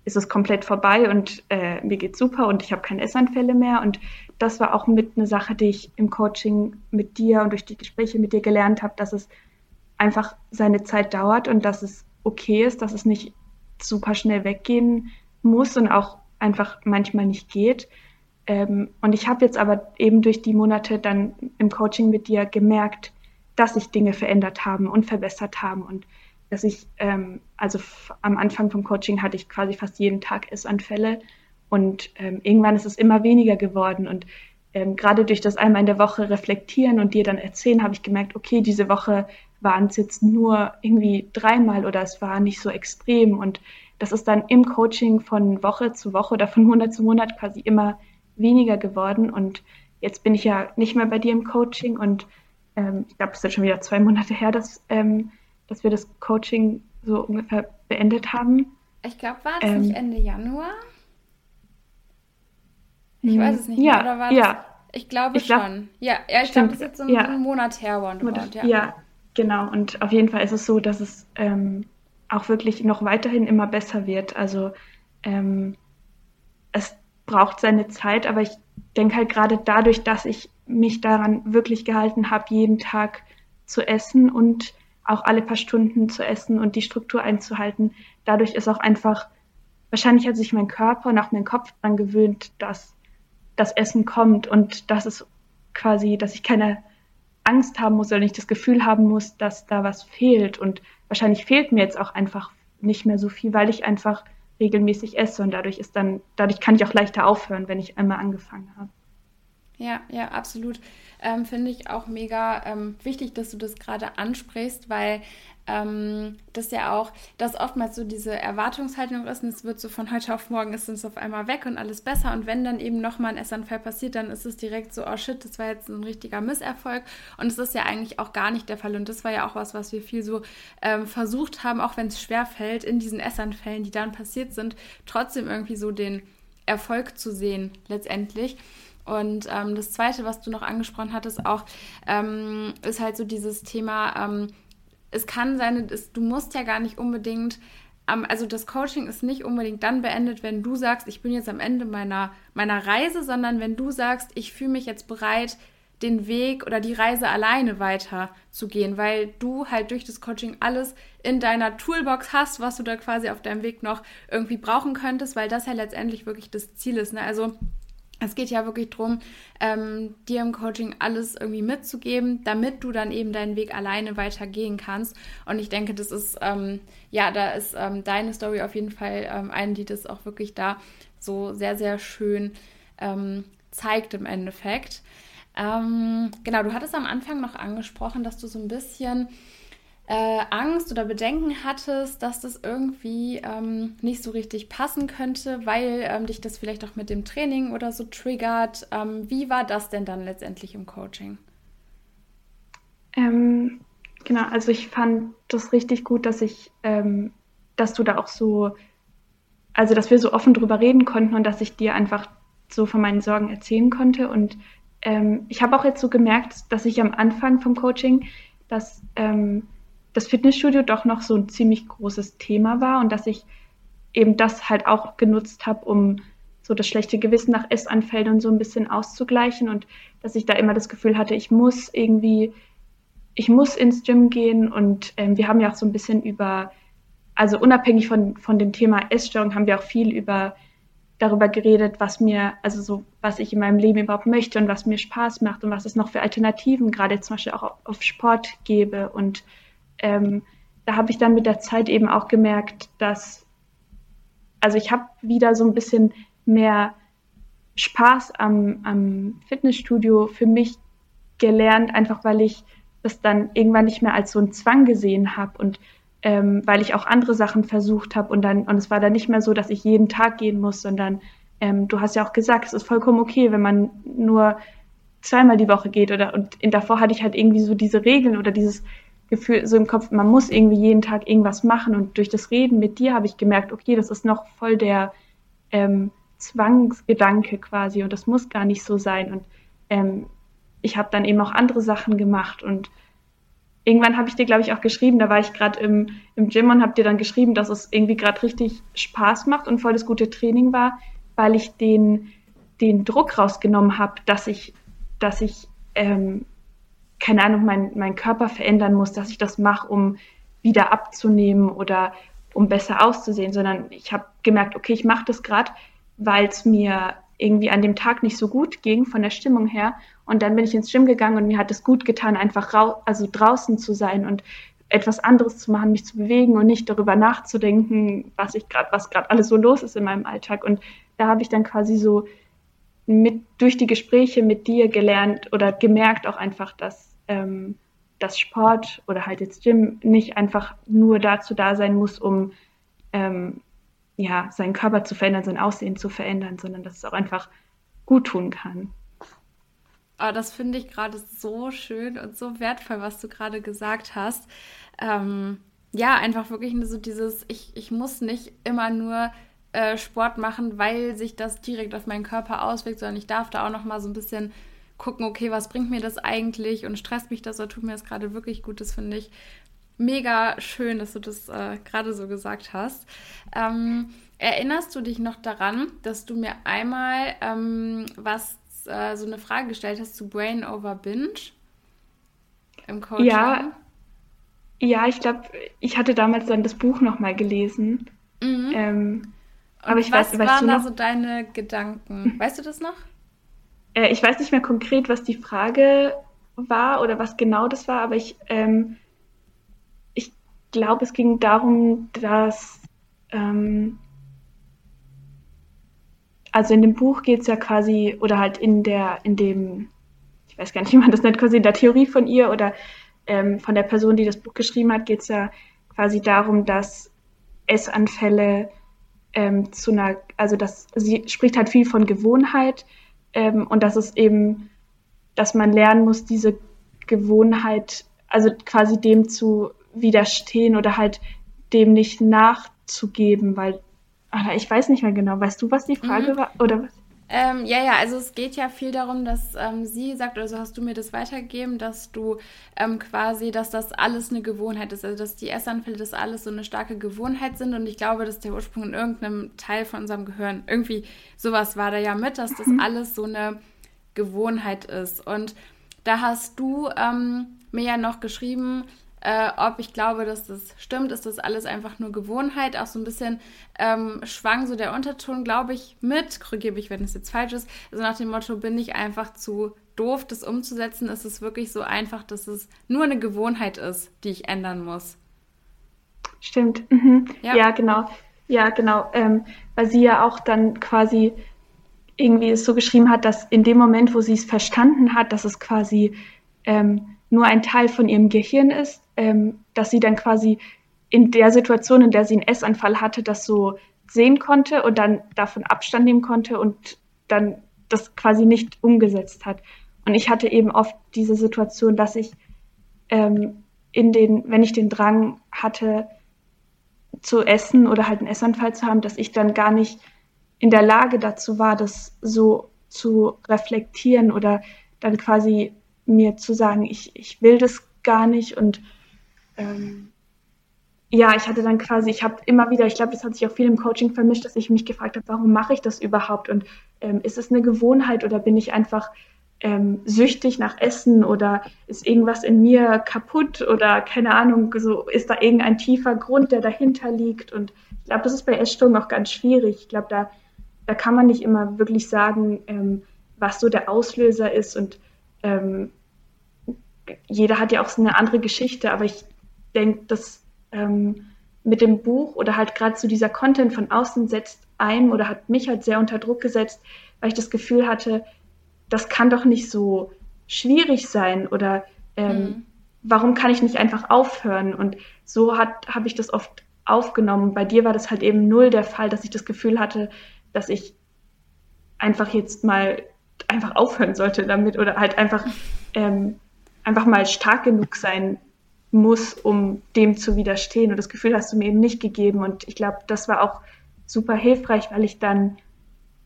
ist es komplett vorbei und äh, mir geht's super und ich habe keine Essanfälle mehr. Und das war auch mit eine Sache, die ich im Coaching mit dir und durch die Gespräche mit dir gelernt habe, dass es einfach seine Zeit dauert und dass es okay ist, dass es nicht super schnell weggehen muss und auch einfach manchmal nicht geht. Ähm, und ich habe jetzt aber eben durch die Monate dann im Coaching mit dir gemerkt, dass sich Dinge verändert haben und verbessert haben und dass ich, ähm, also am Anfang vom Coaching hatte ich quasi fast jeden Tag Essanfälle und ähm, irgendwann ist es immer weniger geworden und ähm, gerade durch das einmal in der Woche reflektieren und dir dann erzählen, habe ich gemerkt, okay, diese Woche waren es jetzt nur irgendwie dreimal oder es war nicht so extrem und das ist dann im Coaching von Woche zu Woche oder von Monat zu Monat quasi immer weniger geworden und jetzt bin ich ja nicht mehr bei dir im Coaching und ähm, ich glaube, es ist jetzt schon wieder zwei Monate her, dass, ähm, dass wir das Coaching so ungefähr beendet haben. Ich glaube, war es ähm, nicht Ende Januar? Ich hm, weiß es nicht ja, mehr. Oder war das, ja. Ich glaube ich glaub, schon. Ja, ja ich glaube, das ist jetzt so ein, ja. Monat her. Roundabout, ja. ja, genau. Und auf jeden Fall ist es so, dass es ähm, auch wirklich noch weiterhin immer besser wird. Also ähm, es braucht seine Zeit, aber ich denke halt gerade dadurch, dass ich mich daran wirklich gehalten habe, jeden Tag zu essen und auch alle paar Stunden zu essen und die Struktur einzuhalten. Dadurch ist auch einfach, wahrscheinlich hat sich mein Körper und auch mein Kopf daran gewöhnt, dass das Essen kommt und dass es quasi, dass ich keine Angst haben muss oder nicht das Gefühl haben muss, dass da was fehlt. Und wahrscheinlich fehlt mir jetzt auch einfach nicht mehr so viel, weil ich einfach regelmäßig esse und dadurch ist dann, dadurch kann ich auch leichter aufhören, wenn ich einmal angefangen habe. Ja, ja, absolut. Ähm, Finde ich auch mega ähm, wichtig, dass du das gerade ansprichst, weil ähm, das ja auch, dass oftmals so diese Erwartungshaltung ist und es wird so von heute auf morgen ist es auf einmal weg und alles besser und wenn dann eben nochmal ein Essanfall passiert, dann ist es direkt so, oh shit, das war jetzt ein richtiger Misserfolg und es ist ja eigentlich auch gar nicht der Fall und das war ja auch was, was wir viel so ähm, versucht haben, auch wenn es schwer fällt, in diesen Essanfällen, die dann passiert sind, trotzdem irgendwie so den Erfolg zu sehen letztendlich. Und ähm, das Zweite, was du noch angesprochen hattest, auch ähm, ist halt so dieses Thema, ähm, es kann sein, es, du musst ja gar nicht unbedingt, also das Coaching ist nicht unbedingt dann beendet, wenn du sagst, ich bin jetzt am Ende meiner, meiner Reise, sondern wenn du sagst, ich fühle mich jetzt bereit, den Weg oder die Reise alleine weiter zu gehen, weil du halt durch das Coaching alles in deiner Toolbox hast, was du da quasi auf deinem Weg noch irgendwie brauchen könntest, weil das ja letztendlich wirklich das Ziel ist. Ne? Also es geht ja wirklich darum, ähm, dir im Coaching alles irgendwie mitzugeben, damit du dann eben deinen Weg alleine weitergehen kannst. Und ich denke, das ist, ähm, ja, da ist ähm, deine Story auf jeden Fall ähm, eine, die das auch wirklich da so sehr, sehr schön ähm, zeigt im Endeffekt. Ähm, genau, du hattest am Anfang noch angesprochen, dass du so ein bisschen äh, Angst oder Bedenken hattest, dass das irgendwie ähm, nicht so richtig passen könnte, weil ähm, dich das vielleicht auch mit dem Training oder so triggert. Ähm, wie war das denn dann letztendlich im Coaching? Ähm, genau, also ich fand das richtig gut, dass ich, ähm, dass du da auch so, also dass wir so offen drüber reden konnten und dass ich dir einfach so von meinen Sorgen erzählen konnte. Und ähm, ich habe auch jetzt so gemerkt, dass ich am Anfang vom Coaching, dass das Fitnessstudio doch noch so ein ziemlich großes Thema war und dass ich eben das halt auch genutzt habe, um so das schlechte Gewissen nach Essanfällen und so ein bisschen auszugleichen und dass ich da immer das Gefühl hatte, ich muss irgendwie, ich muss ins Gym gehen und ähm, wir haben ja auch so ein bisschen über, also unabhängig von, von dem Thema Essstörung haben wir auch viel über darüber geredet, was mir, also so, was ich in meinem Leben überhaupt möchte und was mir Spaß macht und was es noch für Alternativen gerade zum Beispiel auch auf Sport gebe und ähm, da habe ich dann mit der Zeit eben auch gemerkt, dass, also ich habe wieder so ein bisschen mehr Spaß am, am Fitnessstudio für mich gelernt, einfach weil ich das dann irgendwann nicht mehr als so einen Zwang gesehen habe und ähm, weil ich auch andere Sachen versucht habe und dann und es war dann nicht mehr so, dass ich jeden Tag gehen muss, sondern ähm, du hast ja auch gesagt, es ist vollkommen okay, wenn man nur zweimal die Woche geht oder und davor hatte ich halt irgendwie so diese Regeln oder dieses Gefühl so im Kopf, man muss irgendwie jeden Tag irgendwas machen. Und durch das Reden mit dir habe ich gemerkt, okay, das ist noch voll der ähm, Zwangsgedanke quasi und das muss gar nicht so sein. Und ähm, ich habe dann eben auch andere Sachen gemacht und irgendwann habe ich dir, glaube ich, auch geschrieben, da war ich gerade im, im Gym und habe dir dann geschrieben, dass es irgendwie gerade richtig Spaß macht und voll das gute Training war, weil ich den, den Druck rausgenommen habe, dass ich, dass ich, ähm, keine Ahnung, meinen mein Körper verändern muss, dass ich das mache, um wieder abzunehmen oder um besser auszusehen, sondern ich habe gemerkt, okay, ich mache das gerade, weil es mir irgendwie an dem Tag nicht so gut ging von der Stimmung her. Und dann bin ich ins Gym gegangen und mir hat es gut getan, einfach rau also draußen zu sein und etwas anderes zu machen, mich zu bewegen und nicht darüber nachzudenken, was ich gerade, was gerade alles so los ist in meinem Alltag. Und da habe ich dann quasi so mit durch die Gespräche mit dir gelernt oder gemerkt auch einfach, dass ähm, dass Sport oder halt jetzt Gym nicht einfach nur dazu da sein muss, um ähm, ja, seinen Körper zu verändern, sein Aussehen zu verändern, sondern dass es auch einfach gut tun kann. Oh, das finde ich gerade so schön und so wertvoll, was du gerade gesagt hast. Ähm, ja, einfach wirklich so dieses, ich, ich muss nicht immer nur äh, Sport machen, weil sich das direkt auf meinen Körper auswirkt, sondern ich darf da auch noch mal so ein bisschen gucken, okay, was bringt mir das eigentlich und stresst mich das oder tut mir das gerade wirklich gut. Das finde ich mega schön, dass du das äh, gerade so gesagt hast. Ähm, erinnerst du dich noch daran, dass du mir einmal ähm, was äh, so eine Frage gestellt hast zu Brain over Binge im Coaching? Ja, ja, ich glaube, ich hatte damals dann das Buch noch mal gelesen. Mhm. Ähm, aber ich was weiß, weißt waren da so deine Gedanken? Weißt du das noch? Äh, ich weiß nicht mehr konkret, was die Frage war oder was genau das war, aber ich, ähm, ich glaube, es ging darum, dass ähm, also in dem Buch geht es ja quasi, oder halt in der, in dem, ich weiß gar nicht, wie man das nennt, quasi in der Theorie von ihr oder ähm, von der Person, die das Buch geschrieben hat, geht es ja quasi darum, dass Essanfälle ähm, zu einer, also dass sie spricht halt viel von Gewohnheit, ähm, und dass es eben, dass man lernen muss, diese Gewohnheit, also quasi dem zu widerstehen oder halt dem nicht nachzugeben, weil ach, ich weiß nicht mehr genau. Weißt du, was die Frage mhm. war oder was? Ähm, ja, ja, also es geht ja viel darum, dass ähm, sie sagt, oder so hast du mir das weitergegeben, dass du ähm, quasi, dass das alles eine Gewohnheit ist, also dass die Essanfälle, das alles so eine starke Gewohnheit sind und ich glaube, dass der Ursprung in irgendeinem Teil von unserem Gehirn, irgendwie sowas war da ja mit, dass das mhm. alles so eine Gewohnheit ist und da hast du ähm, mir ja noch geschrieben, äh, ob ich glaube, dass das stimmt, ist das alles einfach nur Gewohnheit. Auch so ein bisschen ähm, schwang so der Unterton, glaube ich, mit. Korrigiere mich, wenn es jetzt falsch ist. Also nach dem Motto, bin ich einfach zu doof, das umzusetzen, ist es wirklich so einfach, dass es nur eine Gewohnheit ist, die ich ändern muss. Stimmt. Mhm. Ja. ja. genau. Ja, genau. Ähm, weil sie ja auch dann quasi irgendwie es so geschrieben hat, dass in dem Moment, wo sie es verstanden hat, dass es quasi ähm, nur ein Teil von ihrem Gehirn ist, ähm, dass sie dann quasi in der Situation, in der sie einen Essanfall hatte, das so sehen konnte und dann davon Abstand nehmen konnte und dann das quasi nicht umgesetzt hat. Und ich hatte eben oft diese Situation, dass ich ähm, in den, wenn ich den Drang hatte, zu essen oder halt einen Essanfall zu haben, dass ich dann gar nicht in der Lage dazu war, das so zu reflektieren oder dann quasi mir zu sagen, ich, ich will das gar nicht und ähm, ja, ich hatte dann quasi, ich habe immer wieder, ich glaube, das hat sich auch viel im Coaching vermischt, dass ich mich gefragt habe, warum mache ich das überhaupt und ähm, ist es eine Gewohnheit oder bin ich einfach ähm, süchtig nach Essen oder ist irgendwas in mir kaputt oder keine Ahnung, so ist da irgendein tiefer Grund, der dahinter liegt und ich glaube, das ist bei Essstörungen auch ganz schwierig. Ich glaube, da, da kann man nicht immer wirklich sagen, ähm, was so der Auslöser ist und ähm, jeder hat ja auch so eine andere Geschichte, aber ich denke, dass ähm, mit dem Buch oder halt gerade so dieser Content von außen setzt ein oder hat mich halt sehr unter Druck gesetzt, weil ich das Gefühl hatte, das kann doch nicht so schwierig sein oder ähm, mhm. warum kann ich nicht einfach aufhören? Und so habe ich das oft aufgenommen. Bei dir war das halt eben null der Fall, dass ich das Gefühl hatte, dass ich einfach jetzt mal einfach aufhören sollte damit oder halt einfach [laughs] ähm, einfach mal stark genug sein muss, um dem zu widerstehen. Und das Gefühl hast du mir eben nicht gegeben. Und ich glaube, das war auch super hilfreich, weil ich dann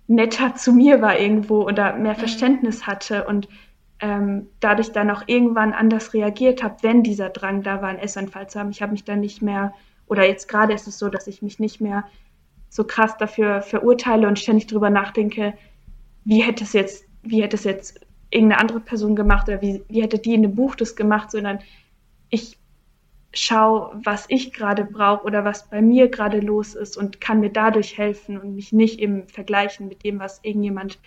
netter zu mir war irgendwo oder mehr mhm. Verständnis hatte und ähm, dadurch dann auch irgendwann anders reagiert habe, wenn dieser Drang da war, einen Essanfall zu haben. Ich habe mich dann nicht mehr, oder jetzt gerade ist es so, dass ich mich nicht mehr so krass dafür verurteile und ständig drüber nachdenke, wie hätte es jetzt, wie hätte es jetzt irgendeine andere Person gemacht oder wie, wie hätte die in dem Buch das gemacht, sondern ich schaue, was ich gerade brauche oder was bei mir gerade los ist und kann mir dadurch helfen und mich nicht im Vergleichen mit dem, was irgendjemand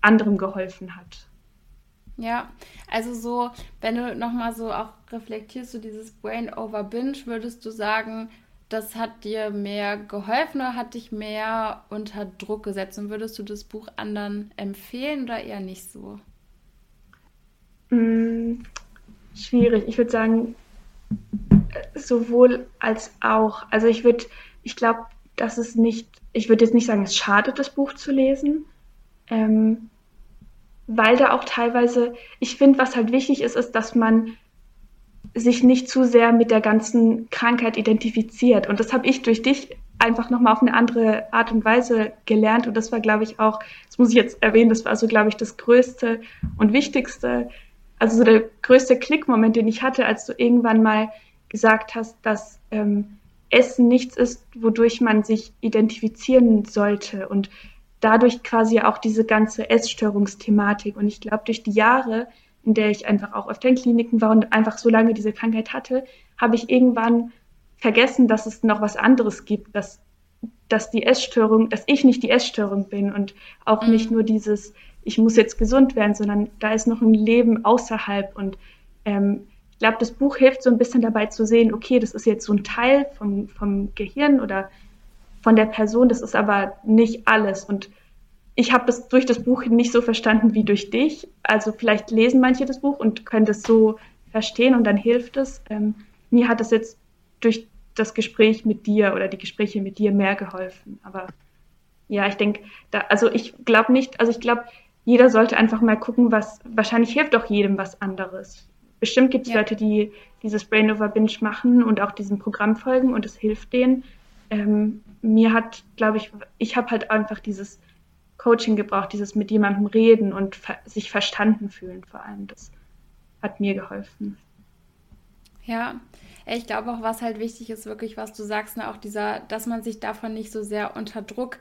anderem geholfen hat. Ja, also so, wenn du nochmal so auch reflektierst, so dieses Brain over Binge, würdest du sagen, das hat dir mehr geholfen oder hat dich mehr unter Druck gesetzt? Und würdest du das Buch anderen empfehlen oder eher nicht so? Hm, schwierig. Ich würde sagen, sowohl als auch. Also ich würde, ich glaube, dass es nicht, ich würde jetzt nicht sagen, es schadet, das Buch zu lesen. Ähm, weil da auch teilweise, ich finde, was halt wichtig ist, ist, dass man sich nicht zu sehr mit der ganzen Krankheit identifiziert. Und das habe ich durch dich einfach nochmal auf eine andere Art und Weise gelernt. Und das war, glaube ich, auch, das muss ich jetzt erwähnen, das war so, glaube ich, das Größte und Wichtigste, also so der größte Klickmoment, den ich hatte, als du irgendwann mal gesagt hast, dass ähm, Essen nichts ist, wodurch man sich identifizieren sollte. Und dadurch quasi auch diese ganze Essstörungsthematik. Und ich glaube, durch die Jahre, in der ich einfach auch öfter in Kliniken war und einfach so lange diese Krankheit hatte, habe ich irgendwann vergessen, dass es noch was anderes gibt, dass, dass die Essstörung, dass ich nicht die Essstörung bin und auch mhm. nicht nur dieses, ich muss jetzt gesund werden, sondern da ist noch ein Leben außerhalb. Und ähm, ich glaube, das Buch hilft so ein bisschen dabei zu sehen, okay, das ist jetzt so ein Teil vom, vom Gehirn oder von der Person, das ist aber nicht alles. Und ich habe das durch das Buch nicht so verstanden wie durch dich. Also vielleicht lesen manche das Buch und können das so verstehen und dann hilft es. Ähm, mir hat es jetzt durch das Gespräch mit dir oder die Gespräche mit dir mehr geholfen. Aber ja, ich denke, da, also ich glaube nicht, also ich glaube, jeder sollte einfach mal gucken, was, wahrscheinlich hilft doch jedem was anderes. Bestimmt gibt es ja. Leute, die dieses Brain Over Binge machen und auch diesem Programm folgen und es hilft denen ähm, mir hat, glaube ich, ich habe halt einfach dieses Coaching gebraucht, dieses mit jemandem reden und ver sich verstanden fühlen vor allem. Das hat mir geholfen. Ja, ich glaube auch, was halt wichtig ist, wirklich, was du sagst, ne, auch dieser, dass man sich davon nicht so sehr unter Druck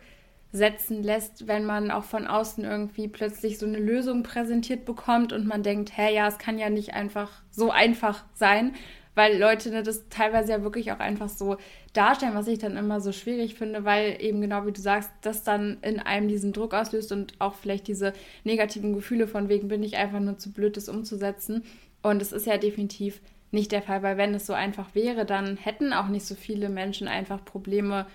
setzen lässt, wenn man auch von außen irgendwie plötzlich so eine Lösung präsentiert bekommt und man denkt, hä, ja, es kann ja nicht einfach so einfach sein, weil Leute ne, das teilweise ja wirklich auch einfach so darstellen, was ich dann immer so schwierig finde, weil eben genau wie du sagst, das dann in einem diesen Druck auslöst und auch vielleicht diese negativen Gefühle von wegen bin ich einfach nur zu blöd, das umzusetzen. Und es ist ja definitiv nicht der Fall, weil wenn es so einfach wäre, dann hätten auch nicht so viele Menschen einfach Probleme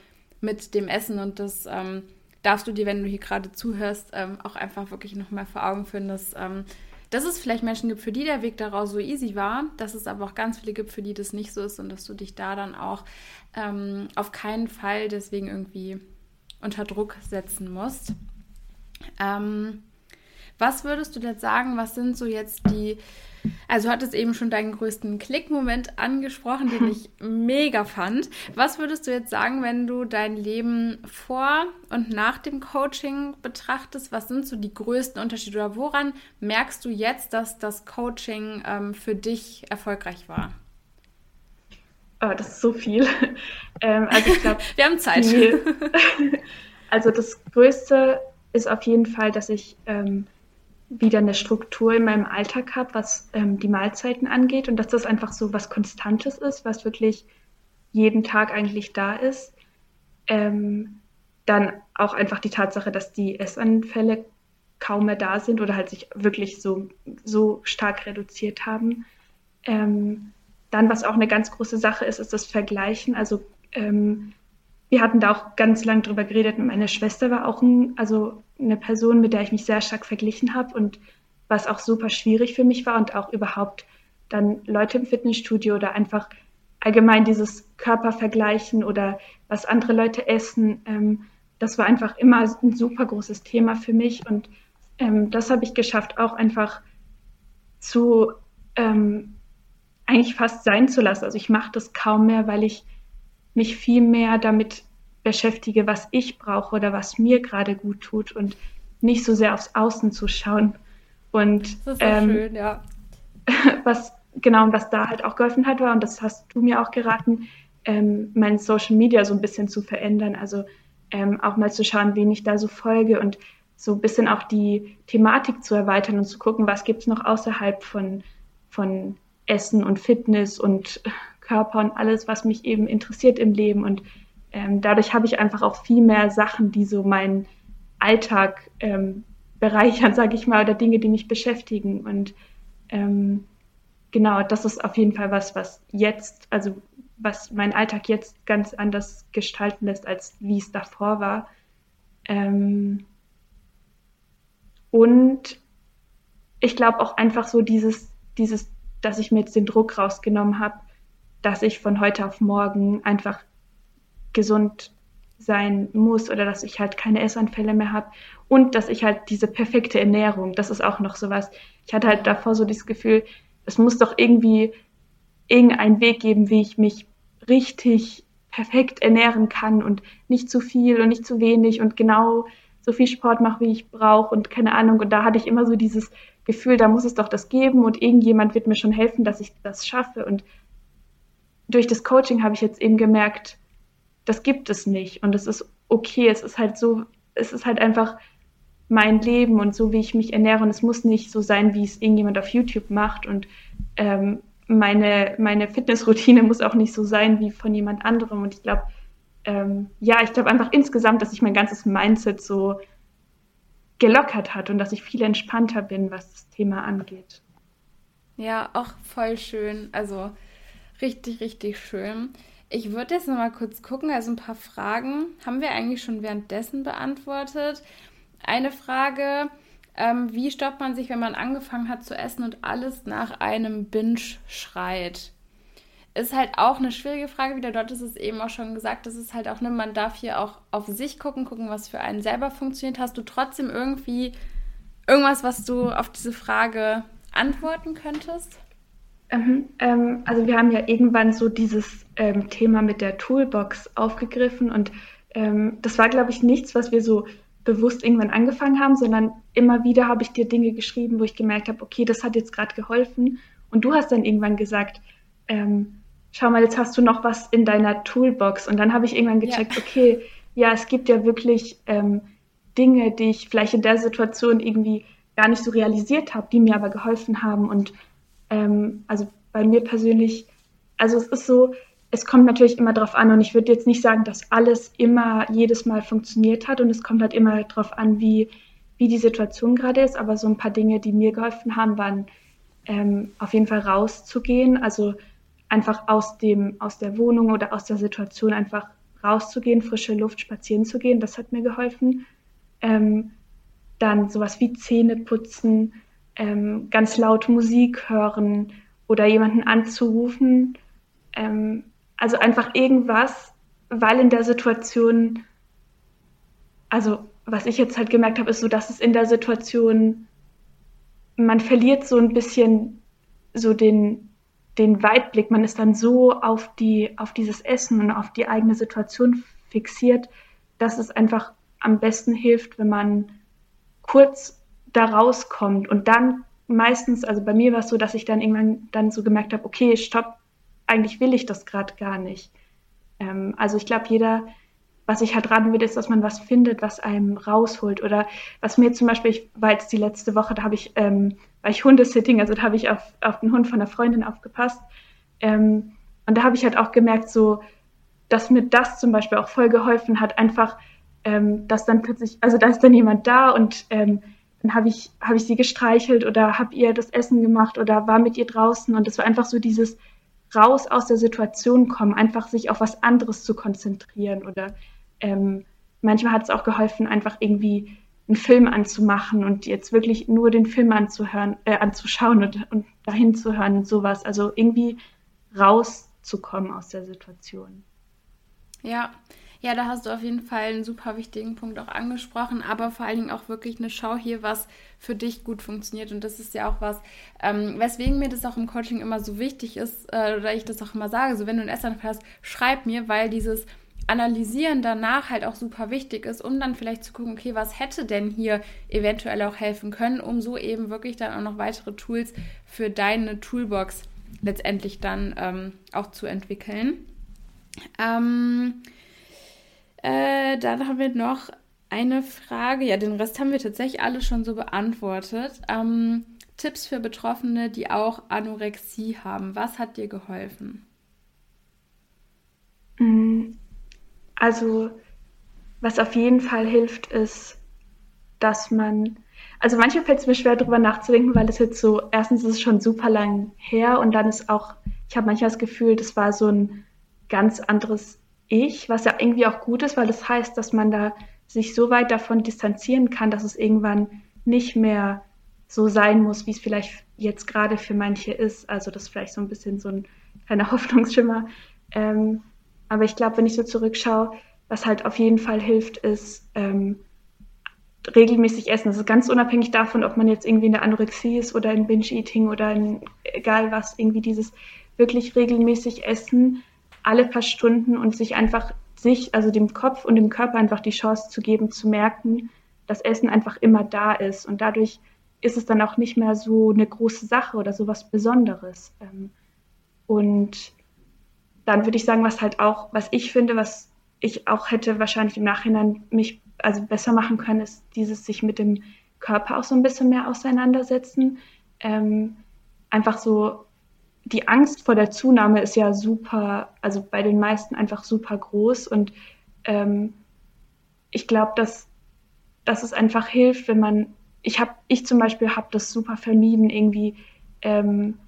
mit dem Essen und das ähm, darfst du dir, wenn du hier gerade zuhörst, ähm, auch einfach wirklich nochmal vor Augen führen, dass ähm, dass es vielleicht Menschen gibt, für die der Weg daraus so easy war, dass es aber auch ganz viele gibt, für die das nicht so ist und dass du dich da dann auch ähm, auf keinen Fall deswegen irgendwie unter Druck setzen musst. Ähm, was würdest du jetzt sagen, was sind so jetzt die also du hattest eben schon deinen größten Klickmoment angesprochen, den ich [laughs] mega fand. Was würdest du jetzt sagen, wenn du dein Leben vor und nach dem Coaching betrachtest? Was sind so die größten Unterschiede oder woran merkst du jetzt, dass das Coaching ähm, für dich erfolgreich war? Oh, das ist so viel. [laughs] ähm, also ich glaube, [laughs] wir haben Zeit. Also das Größte ist auf jeden Fall, dass ich ähm, wieder eine Struktur in meinem Alltag habe, was ähm, die Mahlzeiten angeht und dass das einfach so was Konstantes ist, was wirklich jeden Tag eigentlich da ist. Ähm, dann auch einfach die Tatsache, dass die Essanfälle kaum mehr da sind oder halt sich wirklich so, so stark reduziert haben. Ähm, dann, was auch eine ganz große Sache ist, ist das Vergleichen. Also ähm, wir hatten da auch ganz lang drüber geredet. Meine Schwester war auch ein, also eine Person, mit der ich mich sehr stark verglichen habe und was auch super schwierig für mich war und auch überhaupt dann Leute im Fitnessstudio oder einfach allgemein dieses Körpervergleichen oder was andere Leute essen. Ähm, das war einfach immer ein super großes Thema für mich und ähm, das habe ich geschafft, auch einfach zu ähm, eigentlich fast sein zu lassen. Also ich mache das kaum mehr, weil ich mich viel mehr damit beschäftige, was ich brauche oder was mir gerade gut tut und nicht so sehr aufs Außen zu schauen. Und ähm, schön, ja. [laughs] Was genau und was da halt auch geholfen hat, war, und das hast du mir auch geraten, ähm, mein Social Media so ein bisschen zu verändern. Also ähm, auch mal zu schauen, wen ich da so folge und so ein bisschen auch die Thematik zu erweitern und zu gucken, was gibt es noch außerhalb von, von Essen und Fitness und [laughs] Körper und alles, was mich eben interessiert im Leben. Und ähm, dadurch habe ich einfach auch viel mehr Sachen, die so meinen Alltag ähm, bereichern, [laughs] sage ich mal, oder Dinge, die mich beschäftigen. Und ähm, genau, das ist auf jeden Fall was, was jetzt, also was meinen Alltag jetzt ganz anders gestalten lässt, als wie es davor war. Ähm, und ich glaube auch einfach so dieses, dieses, dass ich mir jetzt den Druck rausgenommen habe, dass ich von heute auf morgen einfach gesund sein muss oder dass ich halt keine Essanfälle mehr habe und dass ich halt diese perfekte Ernährung, das ist auch noch sowas. Ich hatte halt davor so dieses Gefühl, es muss doch irgendwie irgendeinen Weg geben, wie ich mich richtig perfekt ernähren kann und nicht zu viel und nicht zu wenig und genau so viel Sport mache, wie ich brauche und keine Ahnung. Und da hatte ich immer so dieses Gefühl, da muss es doch das geben und irgendjemand wird mir schon helfen, dass ich das schaffe. Und durch das Coaching habe ich jetzt eben gemerkt, das gibt es nicht und es ist okay. Es ist halt so, es ist halt einfach mein Leben und so, wie ich mich ernähre. Und es muss nicht so sein, wie es irgendjemand auf YouTube macht. Und ähm, meine, meine Fitnessroutine muss auch nicht so sein wie von jemand anderem. Und ich glaube, ähm, ja, ich glaube einfach insgesamt, dass sich mein ganzes Mindset so gelockert hat und dass ich viel entspannter bin, was das Thema angeht. Ja, auch voll schön. Also richtig, richtig schön. Ich würde jetzt noch mal kurz gucken. Also ein paar Fragen haben wir eigentlich schon währenddessen beantwortet. Eine Frage, ähm, wie stoppt man sich, wenn man angefangen hat zu essen und alles nach einem Binge schreit? Ist halt auch eine schwierige Frage, wieder dort ist es eben auch schon gesagt, das ist halt auch, ne, man darf hier auch auf sich gucken, gucken, was für einen selber funktioniert. Hast du trotzdem irgendwie irgendwas, was du auf diese Frage antworten könntest? Ähm, ähm, also wir haben ja irgendwann so dieses ähm, Thema mit der Toolbox aufgegriffen und ähm, das war, glaube ich, nichts, was wir so bewusst irgendwann angefangen haben, sondern immer wieder habe ich dir Dinge geschrieben, wo ich gemerkt habe, okay, das hat jetzt gerade geholfen. Und du hast dann irgendwann gesagt, ähm, schau mal, jetzt hast du noch was in deiner Toolbox. Und dann habe ich irgendwann gecheckt, ja. okay, ja, es gibt ja wirklich ähm, Dinge, die ich vielleicht in der Situation irgendwie gar nicht so realisiert habe, die mir aber geholfen haben. Und ähm, also bei mir persönlich, also es ist so, es kommt natürlich immer darauf an und ich würde jetzt nicht sagen, dass alles immer jedes Mal funktioniert hat und es kommt halt immer darauf an, wie, wie die Situation gerade ist. Aber so ein paar Dinge, die mir geholfen haben, waren ähm, auf jeden Fall rauszugehen, also einfach aus dem aus der Wohnung oder aus der Situation einfach rauszugehen, frische Luft spazieren zu gehen. Das hat mir geholfen. Ähm, dann sowas wie Zähne putzen, ähm, ganz laut Musik hören oder jemanden anzurufen. Ähm, also einfach irgendwas, weil in der Situation, also was ich jetzt halt gemerkt habe, ist so, dass es in der Situation, man verliert so ein bisschen so den, den Weitblick. Man ist dann so auf die, auf dieses Essen und auf die eigene Situation fixiert, dass es einfach am besten hilft, wenn man kurz da rauskommt und dann meistens, also bei mir war es so, dass ich dann irgendwann dann so gemerkt habe, okay, stopp, eigentlich will ich das gerade gar nicht. Ähm, also ich glaube, jeder, was ich halt raten würde, ist, dass man was findet, was einem rausholt. Oder was mir zum Beispiel, ich war jetzt die letzte Woche, da habe ich, ähm, war ich Hundesitting, also da habe ich auf, auf den Hund von einer Freundin aufgepasst. Ähm, und da habe ich halt auch gemerkt, so, dass mir das zum Beispiel auch voll geholfen hat, einfach, ähm, dass dann plötzlich, also da ist dann jemand da und ähm, dann habe ich, hab ich sie gestreichelt oder habe ihr das Essen gemacht oder war mit ihr draußen und es war einfach so dieses, raus aus der Situation kommen, einfach sich auf was anderes zu konzentrieren. Oder ähm, manchmal hat es auch geholfen, einfach irgendwie einen Film anzumachen und jetzt wirklich nur den Film anzuhören, äh, anzuschauen und, und dahin zu hören und sowas. Also irgendwie rauszukommen aus der Situation. Ja, ja, da hast du auf jeden Fall einen super wichtigen Punkt auch angesprochen, aber vor allen Dingen auch wirklich eine Schau hier, was für dich gut funktioniert. Und das ist ja auch was, ähm, weswegen mir das auch im Coaching immer so wichtig ist, äh, oder ich das auch immer sage, so wenn du einen Essanfall hast, schreib mir, weil dieses Analysieren danach halt auch super wichtig ist, um dann vielleicht zu gucken, okay, was hätte denn hier eventuell auch helfen können, um so eben wirklich dann auch noch weitere Tools für deine Toolbox letztendlich dann ähm, auch zu entwickeln. Ähm, äh, dann haben wir noch eine Frage. Ja, den Rest haben wir tatsächlich alle schon so beantwortet. Ähm, Tipps für Betroffene, die auch Anorexie haben. Was hat dir geholfen? Mm, also, was auf jeden Fall hilft, ist, dass man, also manchmal fällt es mir schwer, darüber nachzudenken, weil es jetzt so, erstens ist es schon super lang her und dann ist auch, ich habe manchmal das Gefühl, das war so ein ganz anderes Ich, was ja irgendwie auch gut ist, weil das heißt, dass man da sich so weit davon distanzieren kann, dass es irgendwann nicht mehr so sein muss, wie es vielleicht jetzt gerade für manche ist. Also das ist vielleicht so ein bisschen so ein kleiner [laughs] Hoffnungsschimmer. Ähm, aber ich glaube, wenn ich so zurückschaue, was halt auf jeden Fall hilft, ist ähm, regelmäßig essen. Das ist ganz unabhängig davon, ob man jetzt irgendwie in der Anorexie ist oder in Binge-Eating oder in egal was, irgendwie dieses wirklich regelmäßig Essen alle paar Stunden und sich einfach sich, also dem Kopf und dem Körper einfach die Chance zu geben, zu merken, dass Essen einfach immer da ist. Und dadurch ist es dann auch nicht mehr so eine große Sache oder so was Besonderes. Ähm, und dann würde ich sagen, was halt auch, was ich finde, was ich auch hätte wahrscheinlich im Nachhinein mich also besser machen können, ist dieses sich mit dem Körper auch so ein bisschen mehr auseinandersetzen. Ähm, einfach so die Angst vor der Zunahme ist ja super, also bei den meisten einfach super groß und ähm, ich glaube, dass, dass es einfach hilft, wenn man, ich habe, ich zum Beispiel habe das super vermieden, irgendwie ähm,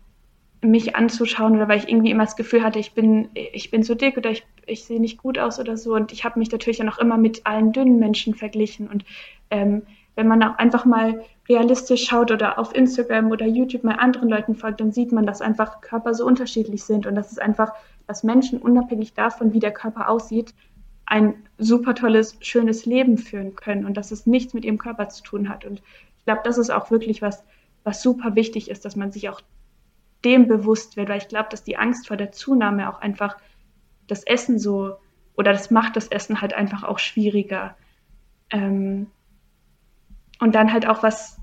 mich anzuschauen oder weil ich irgendwie immer das Gefühl hatte, ich bin, ich bin so dick oder ich, ich sehe nicht gut aus oder so. Und ich habe mich natürlich dann auch immer mit allen dünnen Menschen verglichen. Und ähm, wenn man auch einfach mal realistisch schaut oder auf Instagram oder YouTube mal anderen Leuten folgt, dann sieht man, dass einfach Körper so unterschiedlich sind und dass es einfach, dass Menschen unabhängig davon, wie der Körper aussieht, ein super tolles, schönes Leben führen können und dass es nichts mit ihrem Körper zu tun hat. Und ich glaube, das ist auch wirklich was, was super wichtig ist, dass man sich auch dem bewusst wird, weil ich glaube, dass die Angst vor der Zunahme auch einfach das Essen so oder das macht das Essen halt einfach auch schwieriger. Ähm, und dann halt auch was,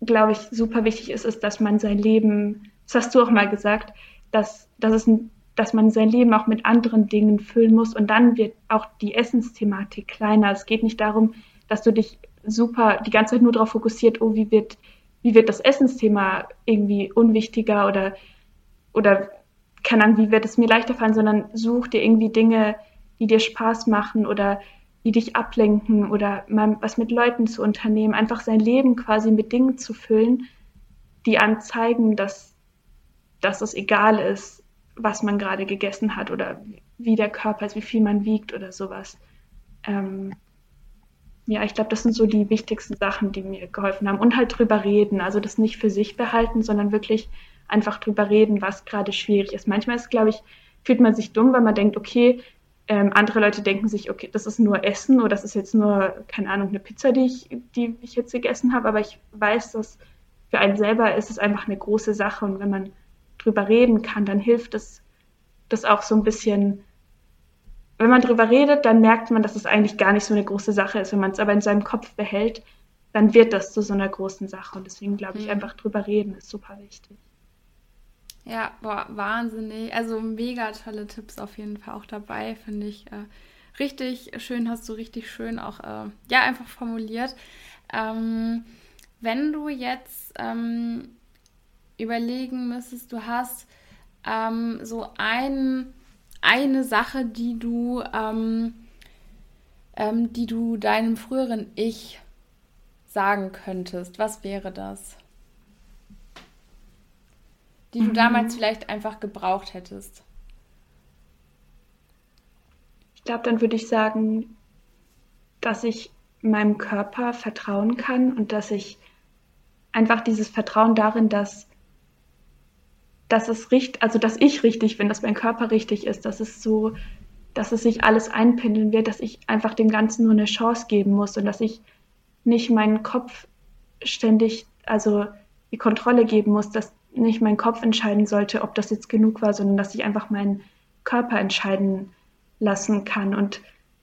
glaube ich, super wichtig ist, ist, dass man sein Leben, das hast du auch mal gesagt, dass, dass, es, dass man sein Leben auch mit anderen Dingen füllen muss und dann wird auch die Essensthematik kleiner. Es geht nicht darum, dass du dich super die ganze Zeit nur darauf fokussiert, oh, wie wird wie wird das Essensthema irgendwie unwichtiger oder, oder keine Ahnung, wie wird es mir leichter fallen, sondern such dir irgendwie Dinge, die dir Spaß machen oder die dich ablenken oder mal was mit Leuten zu unternehmen, einfach sein Leben quasi mit Dingen zu füllen, die einem zeigen, dass, dass es egal ist, was man gerade gegessen hat oder wie der Körper ist, wie viel man wiegt oder sowas. Ähm, ja, ich glaube, das sind so die wichtigsten Sachen, die mir geholfen haben. Und halt drüber reden. Also das nicht für sich behalten, sondern wirklich einfach drüber reden, was gerade schwierig ist. Manchmal ist, glaube ich, fühlt man sich dumm, weil man denkt, okay, ähm, andere Leute denken sich, okay, das ist nur Essen oder das ist jetzt nur, keine Ahnung, eine Pizza, die ich, die ich jetzt gegessen habe. Aber ich weiß, dass für einen selber ist es einfach eine große Sache. Und wenn man drüber reden kann, dann hilft es, das auch so ein bisschen wenn man drüber redet, dann merkt man, dass es eigentlich gar nicht so eine große Sache ist. Wenn man es aber in seinem Kopf behält, dann wird das zu so einer großen Sache. Und deswegen glaube ich, mhm. einfach drüber reden ist super wichtig. Ja, boah, wahnsinnig. Also mega tolle Tipps auf jeden Fall auch dabei, finde ich. Äh, richtig schön, hast du richtig schön auch, äh, ja, einfach formuliert. Ähm, wenn du jetzt ähm, überlegen müsstest, du hast ähm, so einen eine Sache, die du, ähm, ähm, die du deinem früheren Ich sagen könntest? Was wäre das? Die du mhm. damals vielleicht einfach gebraucht hättest? Ich glaube, dann würde ich sagen, dass ich meinem Körper vertrauen kann und dass ich einfach dieses Vertrauen darin, dass dass es richtig, also dass ich richtig bin, dass mein Körper richtig ist, dass es so, dass es sich alles einpendeln wird, dass ich einfach dem Ganzen nur eine Chance geben muss und dass ich nicht meinen Kopf ständig, also die Kontrolle geben muss, dass nicht mein Kopf entscheiden sollte, ob das jetzt genug war, sondern dass ich einfach meinen Körper entscheiden lassen kann. Und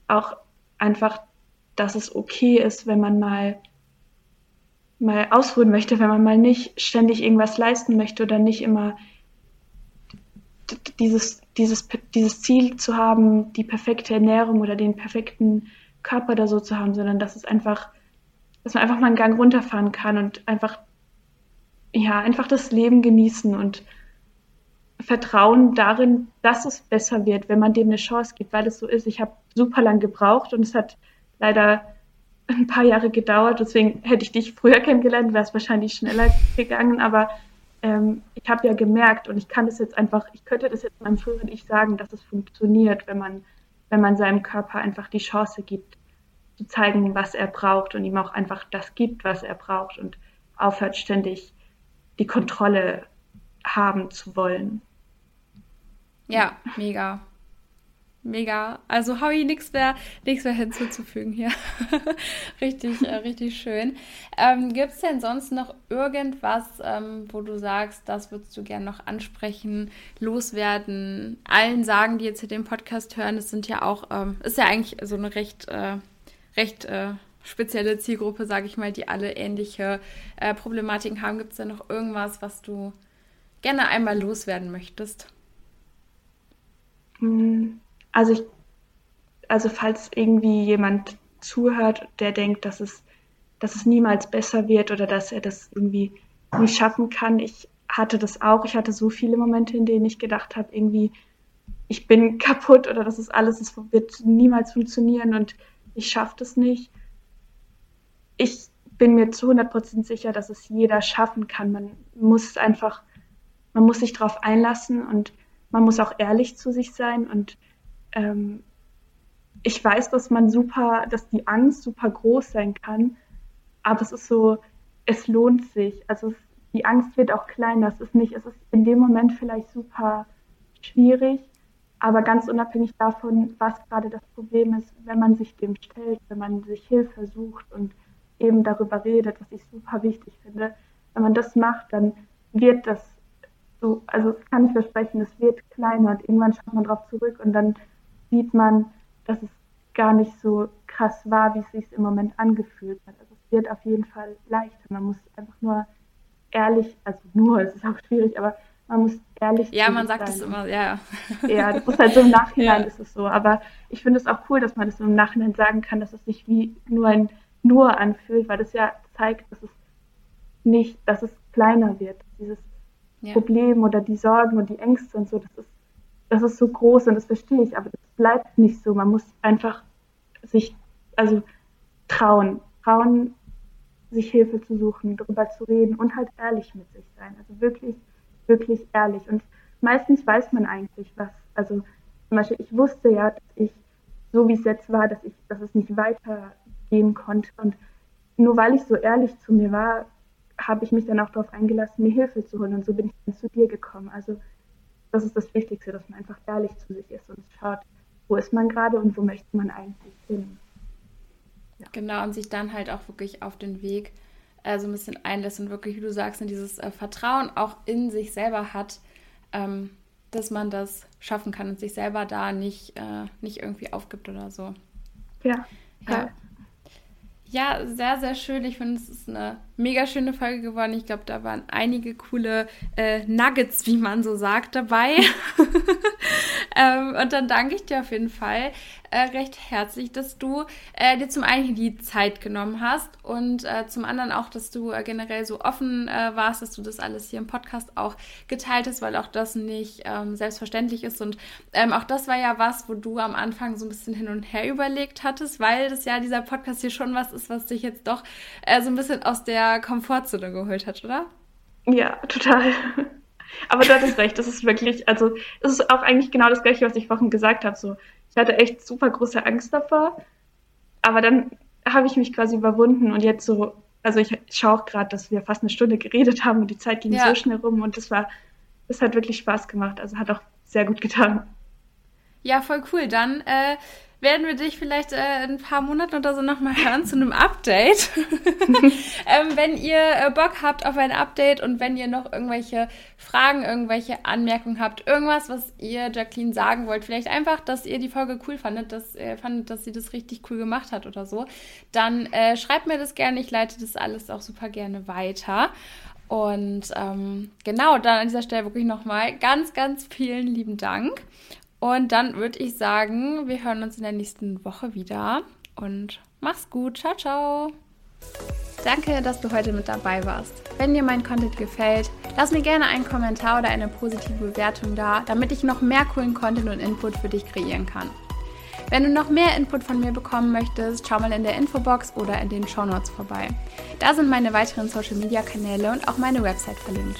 auch einfach, dass es okay ist, wenn man mal mal ausruhen möchte, wenn man mal nicht ständig irgendwas leisten möchte oder nicht immer dieses, dieses, dieses Ziel zu haben, die perfekte Ernährung oder den perfekten Körper da so zu haben, sondern dass es einfach, dass man einfach mal einen Gang runterfahren kann und einfach, ja, einfach das Leben genießen und Vertrauen darin, dass es besser wird, wenn man dem eine Chance gibt, weil es so ist. Ich habe super lang gebraucht und es hat leider ein paar Jahre gedauert. Deswegen hätte ich dich früher kennengelernt, wäre es wahrscheinlich schneller gegangen. Aber ähm, ich habe ja gemerkt und ich kann das jetzt einfach, ich könnte das jetzt meinem früheren Ich sagen, dass es funktioniert, wenn man, wenn man seinem Körper einfach die Chance gibt, zu zeigen, was er braucht und ihm auch einfach das gibt, was er braucht und aufhört ständig die Kontrolle haben zu wollen. Ja, mega. Mega. Also habe ich nichts mehr, mehr hinzuzufügen hier. [laughs] richtig, äh, richtig schön. Ähm, Gibt es denn sonst noch irgendwas, ähm, wo du sagst, das würdest du gerne noch ansprechen, loswerden, allen sagen, die jetzt hier den Podcast hören, das sind ja auch, ähm, ist ja eigentlich so eine recht, äh, recht äh, spezielle Zielgruppe, sage ich mal, die alle ähnliche äh, Problematiken haben. Gibt es da noch irgendwas, was du gerne einmal loswerden möchtest? Hm also ich, also falls irgendwie jemand zuhört, der denkt, dass es, dass es niemals besser wird oder dass er das irgendwie nicht schaffen kann, ich hatte das auch. Ich hatte so viele Momente, in denen ich gedacht habe, irgendwie, ich bin [laughs] kaputt oder das ist alles, es wird niemals funktionieren und ich schaffe das nicht. Ich bin mir zu 100% sicher, dass es jeder schaffen kann. Man muss einfach, man muss sich darauf einlassen und man muss auch ehrlich zu sich sein und ähm, ich weiß, dass man super, dass die Angst super groß sein kann, aber es ist so, es lohnt sich. Also es, die Angst wird auch kleiner. Es ist nicht, es ist in dem Moment vielleicht super schwierig, aber ganz unabhängig davon, was gerade das Problem ist, wenn man sich dem stellt, wenn man sich Hilfe sucht und eben darüber redet, was ich super wichtig finde. Wenn man das macht, dann wird das so, also das kann ich versprechen, es wird kleiner und irgendwann schaut man drauf zurück und dann sieht man, dass es gar nicht so krass war, wie es sich im Moment angefühlt hat. Also es wird auf jeden Fall leichter. Man muss einfach nur ehrlich, also nur, es ist auch schwierig, aber man muss ehrlich Ja, man sagt es immer, ja. Ja, das ist halt so im [laughs] Nachhinein ja. ist es so. Aber ich finde es auch cool, dass man das so im Nachhinein sagen kann, dass es sich wie nur ein nur anfühlt, weil das ja zeigt, dass es nicht, dass es kleiner wird. Dieses ja. Problem oder die Sorgen und die Ängste und so, das ist das ist so groß und das verstehe ich, aber das bleibt nicht so. Man muss einfach sich, also trauen, trauen, sich Hilfe zu suchen, darüber zu reden und halt ehrlich mit sich sein. Also wirklich, wirklich ehrlich. Und meistens weiß man eigentlich was. Also zum Beispiel, ich wusste ja, dass ich, so wie es jetzt war, dass ich, dass es nicht weitergehen konnte. Und nur weil ich so ehrlich zu mir war, habe ich mich dann auch darauf eingelassen, mir Hilfe zu holen. Und so bin ich dann zu dir gekommen. Also das ist das Wichtigste, dass man einfach ehrlich zu sich ist und schaut, wo ist man gerade und wo möchte man eigentlich hin. Ja. Genau, und sich dann halt auch wirklich auf den Weg äh, so ein bisschen einlässt und wirklich, wie du sagst, in dieses äh, Vertrauen auch in sich selber hat, ähm, dass man das schaffen kann und sich selber da nicht, äh, nicht irgendwie aufgibt oder so. Ja. ja. Ja, sehr, sehr schön. Ich finde, es ist eine mega schöne Folge geworden. Ich glaube, da waren einige coole äh, Nuggets, wie man so sagt, dabei. [laughs] ähm, und dann danke ich dir auf jeden Fall äh, recht herzlich, dass du äh, dir zum einen die Zeit genommen hast und äh, zum anderen auch, dass du äh, generell so offen äh, warst, dass du das alles hier im Podcast auch geteilt hast, weil auch das nicht ähm, selbstverständlich ist. Und ähm, auch das war ja was, wo du am Anfang so ein bisschen hin und her überlegt hattest, weil das ja dieser Podcast hier schon was ist, was dich jetzt doch äh, so ein bisschen aus der Komfortzone geholt hat, oder? Ja, total. Aber du hattest recht, das ist wirklich, also es ist auch eigentlich genau das gleiche, was ich vorhin gesagt habe. So, ich hatte echt super große Angst davor. Aber dann habe ich mich quasi überwunden und jetzt so, also ich schaue auch gerade, dass wir fast eine Stunde geredet haben und die Zeit ging ja. so schnell rum und das war, das hat wirklich Spaß gemacht. Also hat auch sehr gut getan. Ja, voll cool. Dann äh, werden wir dich vielleicht äh, in ein paar Monaten oder so nochmal hören zu einem Update. [laughs] ähm, wenn ihr äh, Bock habt auf ein Update und wenn ihr noch irgendwelche Fragen, irgendwelche Anmerkungen habt, irgendwas, was ihr Jacqueline sagen wollt, vielleicht einfach, dass ihr die Folge cool fandet, dass ihr fandet, dass sie das richtig cool gemacht hat oder so, dann äh, schreibt mir das gerne. Ich leite das alles auch super gerne weiter. Und ähm, genau, dann an dieser Stelle wirklich nochmal ganz, ganz vielen lieben Dank. Und dann würde ich sagen, wir hören uns in der nächsten Woche wieder und mach's gut. Ciao, ciao. Danke, dass du heute mit dabei warst. Wenn dir mein Content gefällt, lass mir gerne einen Kommentar oder eine positive Bewertung da, damit ich noch mehr coolen Content und Input für dich kreieren kann. Wenn du noch mehr Input von mir bekommen möchtest, schau mal in der Infobox oder in den Show Notes vorbei. Da sind meine weiteren Social Media Kanäle und auch meine Website verlinkt.